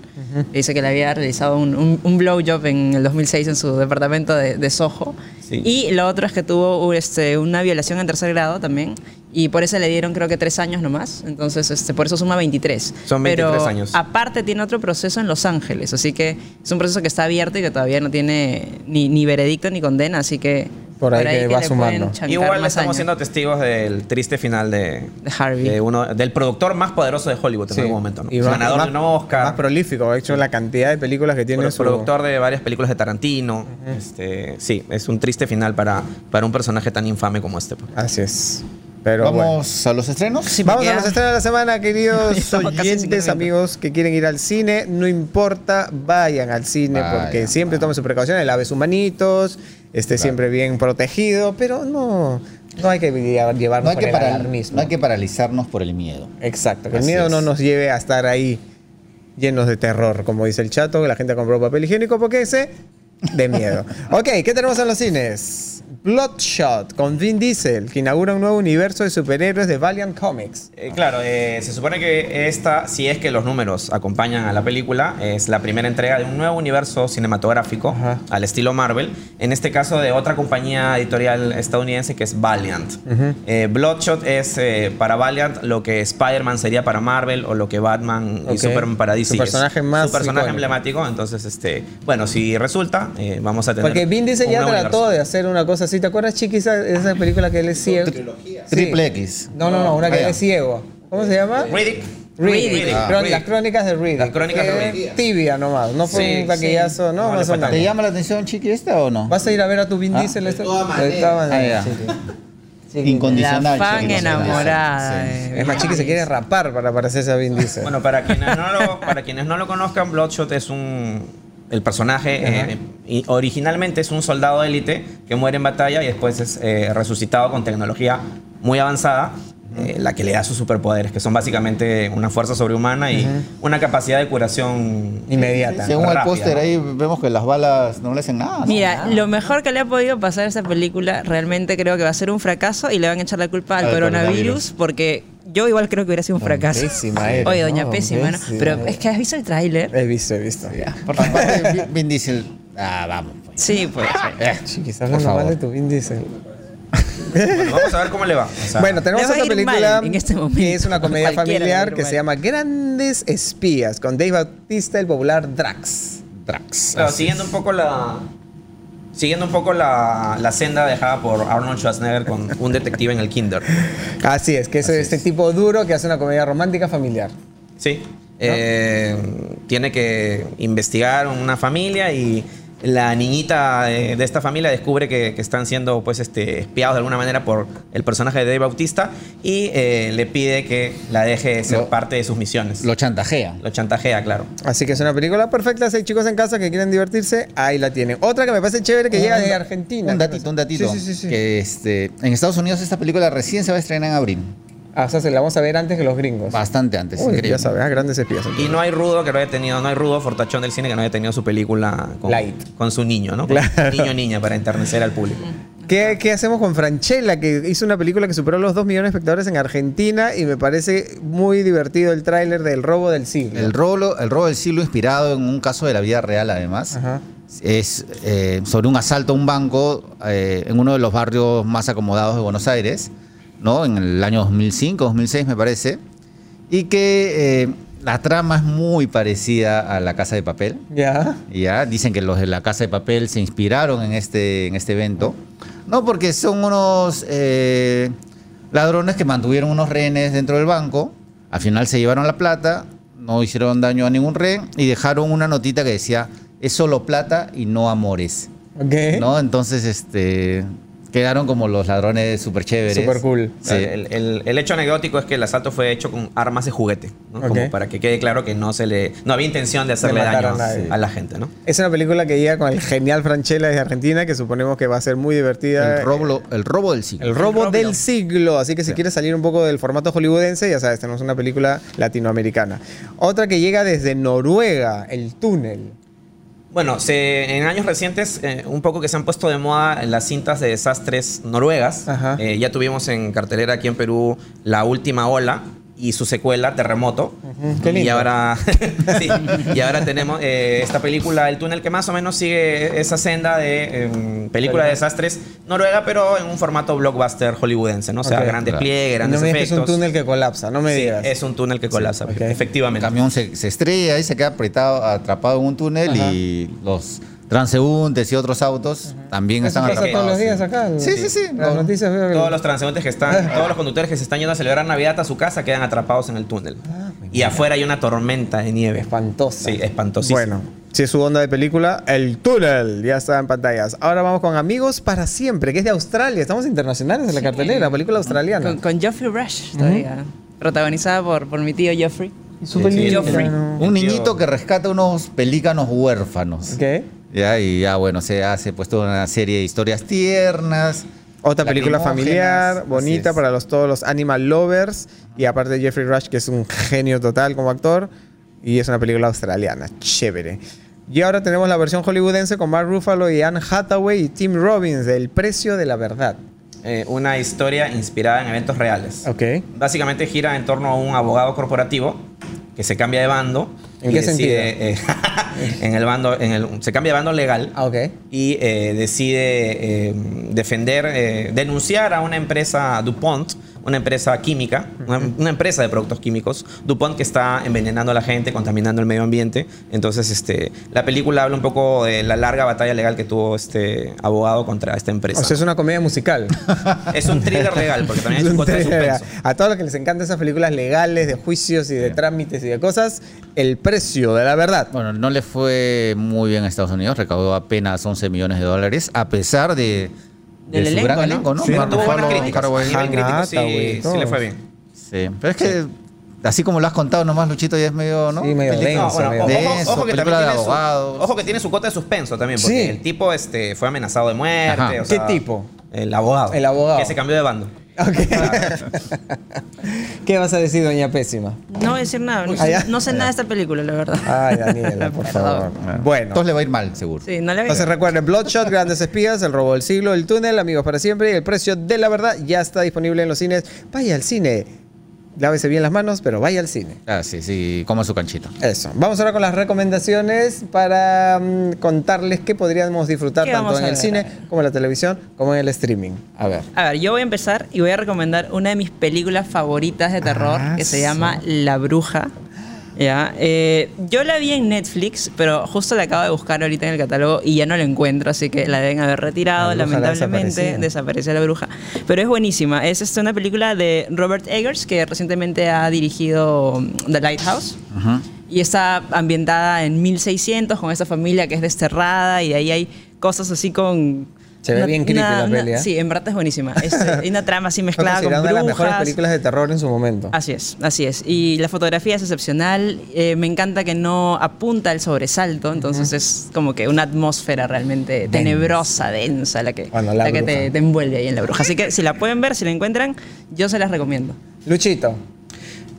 Dice que le había realizado un, un, un blowjob en el 2006 en su departamento de, de Soho. Sí. Y lo otro es que tuvo este, una violación en tercer grado también. Y por eso le dieron creo que tres años nomás. Entonces, este, por eso suma 23. Son 23 Pero años. aparte tiene otro proceso en Los Ángeles. Así que es un proceso que está abierto y que todavía no tiene ni, ni veredicto ni condena. Así que Por ahí que va sumando. Igual estamos años. siendo testigos del triste final de, De Harvey. de uno, del productor más poderoso de Hollywood en Sí. algún momento. ¿no? Y más- Ganador más- de un Oscar. Más prolífico, ha hecho la cantidad de películas que tiene su... productor de varias películas de Tarantino. este, sí, es un triste final para, para un personaje tan infame como este. pues. Así es. Pero bueno. Vamos a los estrenos. Sí, Vamos a los estrenos de la semana, queridos [laughs] oyentes, amigos que quieren ir al cine. No importa, vayan al cine Vayan, porque siempre vayan. tomen su precaución, lave sus manitos, esté siempre bien protegido, pero no, no hay que llevar- llevarnos No hay, por que el alarmismo. no hay que paralizarnos por el miedo. Exacto, que el miedo es. no nos lleve a estar ahí llenos de terror, como dice el chato, que la gente compró papel higiénico porque ese de miedo. ok, ¿qué tenemos en los cines? Bloodshot con Vin Diesel, que inaugura un nuevo universo de superhéroes de Valiant Comics. Eh, claro, eh, se supone que esta, si es que los números acompañan a la película, es la primera entrega de un nuevo universo cinematográfico Ajá. al estilo Marvel. En este caso de otra compañía editorial estadounidense que es Valiant. Eh, Bloodshot es para Valiant lo que Spider-Man sería para Marvel o lo que Batman y Superman para DC. Su personaje más Su personaje icónico. emblemático. Entonces, este, bueno, si resulta, eh, vamos a tener. Porque Vin Diesel un ya trató de hacer una cosa así. ¿Te acuerdas, Chiqui, esa, esa película que él es ciego? Triple X. No, no, no, una que él es ciego. ¿Cómo se llama? Riddick. Riddick. Riddick. Ah. Riddick. Las crónicas de Riddick. Las crónicas de Que Riddick. Tibia nomás. No fue Sí, un taquillazo, ¿no? Más o menos. ¿Te llama la atención, Chiqui, esta o no? ¿Vas a ir a ver a tu Vin Ah. Diesel? esta? De todas maneras. Ah. Incondicional. La fan enamorada. Sí. Es más, Chiqui se quiere rapar para parecerse a Vin Diesel. Bueno, para quienes no lo, para quienes no lo conozcan, Bloodshot es un. El personaje eh, originalmente es un soldado de élite que muere en batalla y después es eh, resucitado con tecnología muy avanzada, eh, la que le da sus superpoderes, que son básicamente una fuerza sobrehumana y una capacidad de curación Inmediata. Según el póster ¿no? ahí vemos que las balas no le hacen nada. Mira, lo mejor que le ha podido pasar a esta película realmente creo que va a ser un fracaso y le van a echar la culpa al Al coronavirus, coronavirus. porque yo igual creo que hubiera sido un fracaso. Pésima eres, Oye, doña no, Pésima, ¿no? Pero es que has visto el tráiler. He visto, he visto. [laughs] Por aparte, Vin- Vin Diesel Ah, vamos. pues. Sí, pues. Chiquis, hablando Por mal de favor. tu índice. Bueno, vamos a ver cómo le va. O sea, Bueno, tenemos otra película en este momento. que es una comedia familiar que mal. se llama Grandes Espías con Dave Bautista, el popular Drax. Drax. siguiendo un poco la. Siguiendo un poco la, la senda dejada por Arnold Schwarzenegger con un detective en el Kinder. Así es, que es Así este es. tipo duro que hace una comedia romántica familiar. Sí. Eh, tiene que investigar una familia y la niñita de, de esta familia descubre que, que están siendo pues este, espiados de alguna manera por el personaje de Dave Bautista y eh, le pide que la deje ser Lo- parte de sus misiones. Lo chantajea. Lo chantajea, claro. Así que es una película perfecta. Si hay chicos en casa que quieren divertirse, ahí la tienen. Otra que me parece chévere que llega de Argentina. Un datito, un datito. Sí, sí, sí. sí. Que este, en Estados Unidos esta película recién se va a estrenar en abril. Ah, o sea, se la vamos a ver antes que los gringos. Bastante antes. Uy, increíble. ya sabes, ah, grandes espías. Y no hay rudo que no haya tenido, no hay rudo fortachón del cine que no haya tenido su película con, Light. con su niño, ¿no? Con Claro. Niño o niña para enternecer al público. [laughs] ¿Qué, qué hacemos con Franchella, que hizo una película que superó los 2 millones de espectadores en Argentina y me parece muy divertido el tráiler del robo del siglo? El robo, el robo del siglo inspirado en un caso de la vida real, además. Ajá. Es eh, sobre un asalto a un banco eh, en uno de los barrios más acomodados de Buenos Aires, ¿no? En el año 2005, 2006 me parece. Y que eh, la trama es muy parecida a La Casa de Papel. Ya. Ya, dicen que los de la Casa de Papel se inspiraron en este, en este evento. No, porque son unos eh, ladrones que mantuvieron unos rehenes dentro del banco. Al final se llevaron la plata, no hicieron daño a ningún rehén y dejaron una notita que decía, es solo plata y no amores. Ok. ¿No? Entonces, este... Quedaron como los ladrones súper chéveres. Súper cool. Sí. El, el- el hecho anecdótico es que el asalto fue hecho con armas de juguete, ¿no? Como para que quede claro que no se le no había intención de hacerle daño a la gente, ¿no? Es una película que llega con el genial Franchella desde Argentina, que suponemos que va a ser muy divertida. El robo, el robo del siglo. El robo El del siglo. Así que si quieres salir un poco del formato hollywoodense, ya sabes, tenemos una película latinoamericana. Otra que llega desde Noruega, El Túnel. Bueno, se- en años recientes, eh, un poco que se han puesto de moda las cintas de desastres noruegas. Eh, ya tuvimos en cartelera aquí en Perú La Última Ola y su secuela, Terremoto. Qué Y ahora, [laughs] sí, y ahora tenemos eh, esta película, El Túnel, que más o menos sigue esa senda de em, película de desastres noruega, pero en un formato blockbuster hollywoodense, ¿no? O sea, Ok. grandes Claro. pliegues, no grandes me digas que es un efectos. túnel que colapsa, no me Sí, digas. es un túnel que colapsa, ok. El efectivamente. camión se, se estrella y se queda apretado, atrapado en un túnel Ajá. y los transeúntes y otros autos también Eso están pasa atrapados. todos los días acá. Sí, sí, sí. Las No. noticias veo que- Todos los transeúntes que están, [laughs] todos los conductores que se están yendo a celebrar Navidad a su casa quedan atrapados en el túnel. y afuera hay una tormenta de nieve. Espantosa. Sí, espantosísimo. Bueno, si es su onda de película, El Túnel ya está en pantallas. Ahora vamos con Amigos para Siempre, que es de Australia. Estamos internacionales en la cartelera, película australiana. Con, con Geoffrey Rush todavía. Protagonizada por, por mi tío Geoffrey. Sí. Un niñito que rescata unos pelícanos huérfanos. ¿Qué? Ya, y ya, bueno, se hace pues toda una serie de historias tiernas. Otra película familiar, bonita para los, todos los animal lovers. Y aparte Jeffrey Rush, que es un genio total como actor. Y es una película australiana, chévere. Y ahora tenemos la versión hollywoodense con Mark Ruffalo y Anne Hathaway y Tim Robbins, El precio de la verdad. Eh, una historia inspirada en eventos reales. Ok. Básicamente gira en torno a un abogado corporativo que se cambia de bando. ¿En y qué decide, eh, [laughs] en el bando, en el, se cambia de bando legal. Ah, ok. y eh, decide eh, defender, eh, denunciar a una empresa DuPont, una empresa química, una, una empresa de productos químicos, DuPont que está envenenando a la gente, contaminando el medio ambiente. Entonces, este, la película habla un poco de la larga batalla legal que tuvo este abogado contra esta empresa. O sea, es una comedia musical. [laughs] es un thriller legal, porque también Es un thriller. A todos los que les encantan esas películas legales de juicios y de trámites y de cosas, el precio de la verdad. Bueno, no le fue muy bien a Estados Unidos, recaudó apenas 11 millones de dólares, a pesar de, de Del su elenco, gran ¿no? elenco, ¿no? Sí, Mark Tuvo buenas críticas. A nivel crítico sí, sí le fue bien. Sí, pero es que así como lo has contado nomás, Luchito, ya es medio, ¿no? Sí, medio denso, No, bueno, ojo, denso, ojo que también de tiene su, ojo que tiene su cuota de suspenso también, porque Sí. el tipo este, fue amenazado de muerte. ¿Qué sea, tipo? El abogado. El abogado. Que se cambió de bando. Ok. [laughs] ¿Qué vas a decir, doña Pésima? No voy a decir nada. Ah, no sé nada de esta película, la verdad. Ay, Daniela, [laughs] por favor. Bueno. Entonces le va a ir mal, seguro. Sí, no le Entonces recuerden, Bloodshot, Grandes Espías, El Robo del Siglo, El Túnel, Amigos para Siempre y El Precio de la Verdad ya está disponible en los cines. Vaya al cine lávese bien las manos, pero vaya al cine. Ah, sí, sí, como su canchito. Eso. Vamos ahora con las recomendaciones para mm, contarles qué podríamos disfrutar ¿Qué tanto en el cine como en la televisión, como en el streaming. A ver. A ver, yo voy a empezar y voy a recomendar una de mis películas favoritas de terror Ah, que se sí. llama La Bruja. Ya, eh, yo la vi en Netflix, pero justo la acabo de buscar ahorita en el catálogo y ya no la encuentro, así que la deben haber retirado, La la lamentablemente. desaparecida. Desapareció la bruja. Pero es buenísima. Es este, una película de Robert Eggers, que recientemente ha dirigido mm, The Lighthouse. Ujú. Y está ambientada en 1600 con esta familia que es desterrada y de ahí hay cosas así con... Se ve bien creepy la peli, ¿eh? Sí, en verdad es buenísima. [laughs] Es, eh, hay una trama así mezclada con considerada una de las mejores brujas. películas de terror en su momento. Así es, así es. Y la fotografía es excepcional. Eh, me encanta que no apunta al sobresalto, entonces es como que una atmósfera realmente tenebrosa, densa, la que, Bueno, la la que te, te envuelve ahí en la bruja. Así que si la pueden ver, si la encuentran, yo se las recomiendo. Luchito.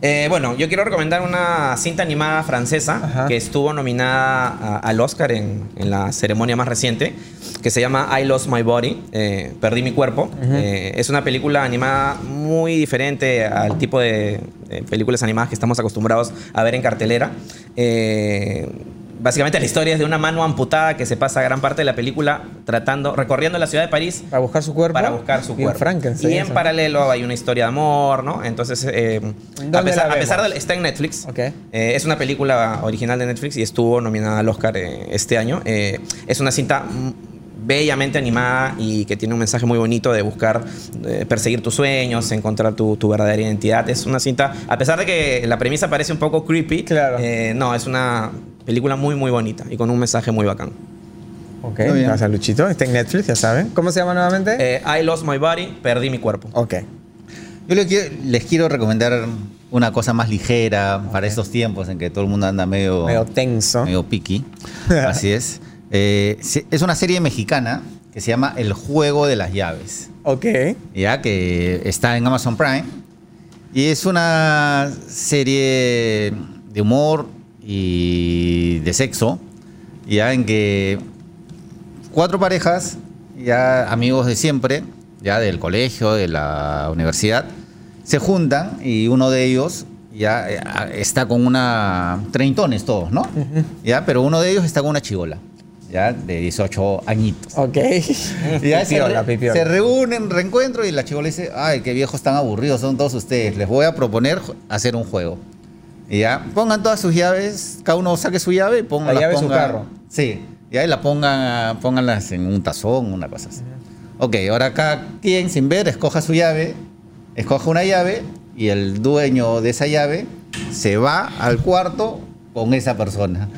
Eh, bueno, yo quiero recomendar una cinta animada francesa Ajá. que estuvo nominada a- al Oscar en, en la ceremonia más reciente, que se llama I Lost My Body, eh, Perdí mi cuerpo. Eh, es una película animada muy diferente al tipo de películas animadas que estamos acostumbrados a ver en cartelera. Eh, Básicamente la historia es de una mano amputada que se pasa gran parte de la película tratando, recorriendo la ciudad de París Para buscar su cuerpo. para buscar su cuerpo. Y en eso. paralelo hay una historia de amor, ¿no? Entonces, eh, ¿Dónde a, pesar, la a pesar vemos? de está en Netflix. Ok. Eh, es una película original de Netflix y estuvo nominada al Oscar eh, este año. Es una cinta bellamente animada y que tiene un mensaje muy bonito de buscar eh, perseguir tus sueños, encontrar tu, tu verdadera identidad. Es una cinta, a pesar de que la premisa parece un poco creepy, Claro. eh, no, es una película muy, muy bonita y con un mensaje muy bacán. Ok, gracias a Luchito. Está en Netflix, ya saben. ¿Cómo se llama nuevamente? Eh, I Lost My Body, Perdí mi cuerpo. ok. Yo le quiero- les quiero recomendar una cosa más ligera para estos tiempos en que todo el mundo anda medio, Medio tenso. medio piqui. [laughs] Así es. Eh, es una serie mexicana que se llama El Juego de las Llaves. Ok. ya que está en Amazon Prime. Y es una serie de humor y de sexo, ya en que cuatro parejas, ya amigos de siempre, ya del colegio, de la universidad, se juntan y uno de ellos ya eh, está con una treintones todos, ¿no? Ya, pero uno de ellos está con una chivola, ya de 18 añitos. Ok. Y ya [laughs] se, Pipiola, se reúnen, reencuentro y la chivola dice, ay, qué viejos tan aburridos son todos ustedes, les voy a proponer hacer un juego. Y ya, pongan todas sus llaves, cada uno saque su llave y pongan La llave de su carro. Sí, y ahí la pongan, pónganlas en un tazón, una cosa así. Ok, ahora cada quien sin ver escoja su llave, escoja una llave y el dueño de esa llave se va al cuarto con esa persona.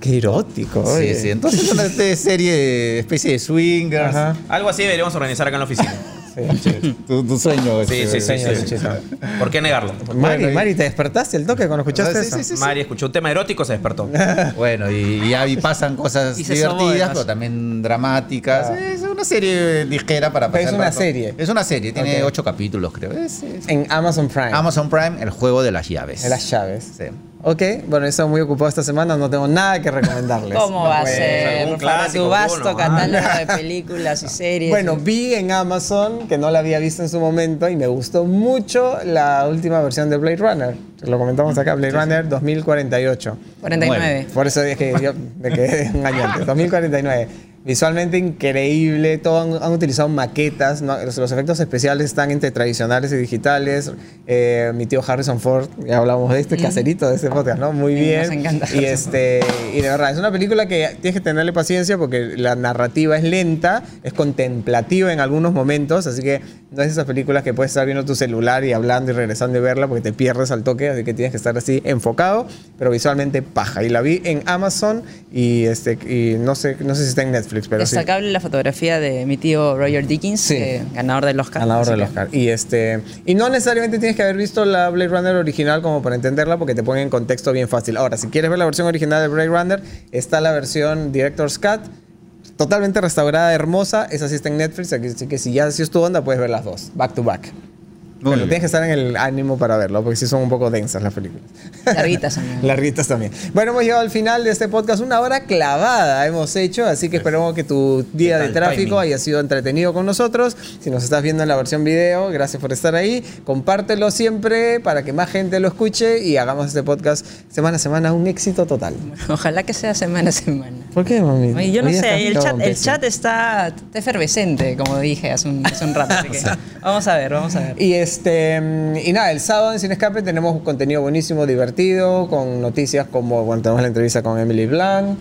Qué erótico. Sí, oye. sí, entonces es una [laughs] especie de, especie de swingers. Ajá. Algo así deberíamos organizar acá en la oficina. [laughs] Sí. Tu, tu sueño. Sí, este, sí, sí, sueño, sí. ¿Por qué negarlo? Mari, Bueno, y- Mari, ¿te despertaste el toque cuando escuchaste Sí, eso? sí, sí, sí. Mari escuchó un tema erótico, se despertó. [laughs] Bueno, y, y ahí pasan cosas Y divertidas, pero también dramáticas. Ah. Es una serie ligera para Pero pasar es el una rato. serie. Es una serie, tiene ocho capítulos, creo. Es- es- En Amazon Prime. Amazon Prime, el juego de las llaves. De las llaves. Sí. Ok, bueno, he estado muy ocupado esta semana, no tengo nada que recomendarles. [laughs] ¿Cómo No va a puedo. ser? Por favor, tu vasto alguno, catálogo de películas y series. Bueno, vi en Amazon, que no la había visto en su momento, y me gustó mucho la última versión de Blade Runner. Lo comentamos acá, Blade Runner 2048. 49. Por eso es que yo me quedé engañante. 2049. Visualmente increíble, todo han, han utilizado maquetas, ¿no? los, los efectos especiales están entre tradicionales y digitales. Eh, mi tío Harrison Ford, ya hablamos de este caserito de este podcast, ¿no? Muy Sí, bien. nos encanta Y este y de verdad, es una película que tienes que tenerle paciencia porque la narrativa es lenta, es contemplativa en algunos momentos, así que no es esas películas que puedes estar viendo tu celular y hablando y regresando y verla porque te pierdes al toque, así que tienes que estar así enfocado, pero visualmente paja. Y la vi en Amazon y este y no sé no sé si está en Netflix, pero sí. Destacable la fotografía de mi tío Roger Dickens, Sí. eh, ganador del Oscar. Ganador del Oscar. Y, este, y no necesariamente tienes que haber visto la Blade Runner original como para entenderla, porque te pone en contexto bien fácil. Ahora, si quieres ver la versión original de Blade Runner, está la versión Director's Cut, totalmente restaurada, hermosa. Esa sí está en Netflix, así que si ya si es tu onda, puedes ver las dos, back to back. Pero bien. tienes que estar en el ánimo para verlo, porque sí son un poco densas las películas. Larguitas también. [laughs] Larguitas también. Bueno, hemos llegado al final de este podcast. Una hora clavada hemos hecho, así que esperamos que tu día de tráfico timing? haya sido entretenido con nosotros. Si nos estás viendo en la versión video, gracias por estar ahí. Compártelo siempre para que más gente lo escuche y hagamos este podcast semana a semana un éxito total. Ojalá que sea semana a semana. ¿Por qué, mami? Oye, yo no sé, el chat, el chat está, está efervescente, como dije hace un, hace un rato. así que [laughs] vamos a ver, vamos a ver. Y este y nada, el sábado en Sin Escape tenemos un contenido buenísimo, divertido, con noticias como cuando tenemos la entrevista con Emily Blunt.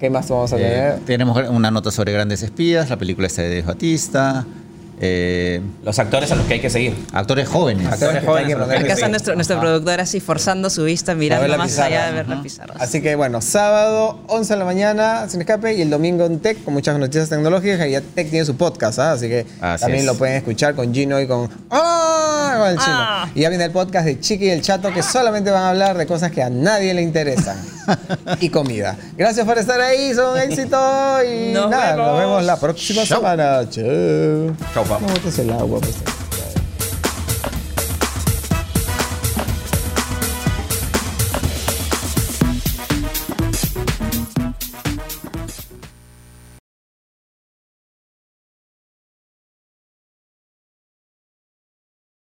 ¿Qué más vamos a Eh, tener? tenemos una nota sobre grandes espías, la película está de Batista, eh, Los actores a los que hay que seguir. actores jóvenes. Actores jóvenes, Acá está nuestro, nuestro productor así forzando su vista, mirando más pizarra, allá de ver ajá. las pizarras. Así que bueno, sábado 11 de la mañana sin escape y el domingo en Tech con muchas noticias tecnológicas. Y ya Tech tiene su podcast, ¿ah? así que Así también es. lo pueden escuchar con Gino y con ¡Ah! con el chino. Ah. Y ya viene el podcast de Chiqui y el Chato que solamente van a hablar de cosas que a nadie le interesan [laughs] y comida. Gracias por estar ahí, son éxito y Nos nada, nos vemos. la próxima Chau. semana. Chao. Chau, papá. No botes el agua, pues.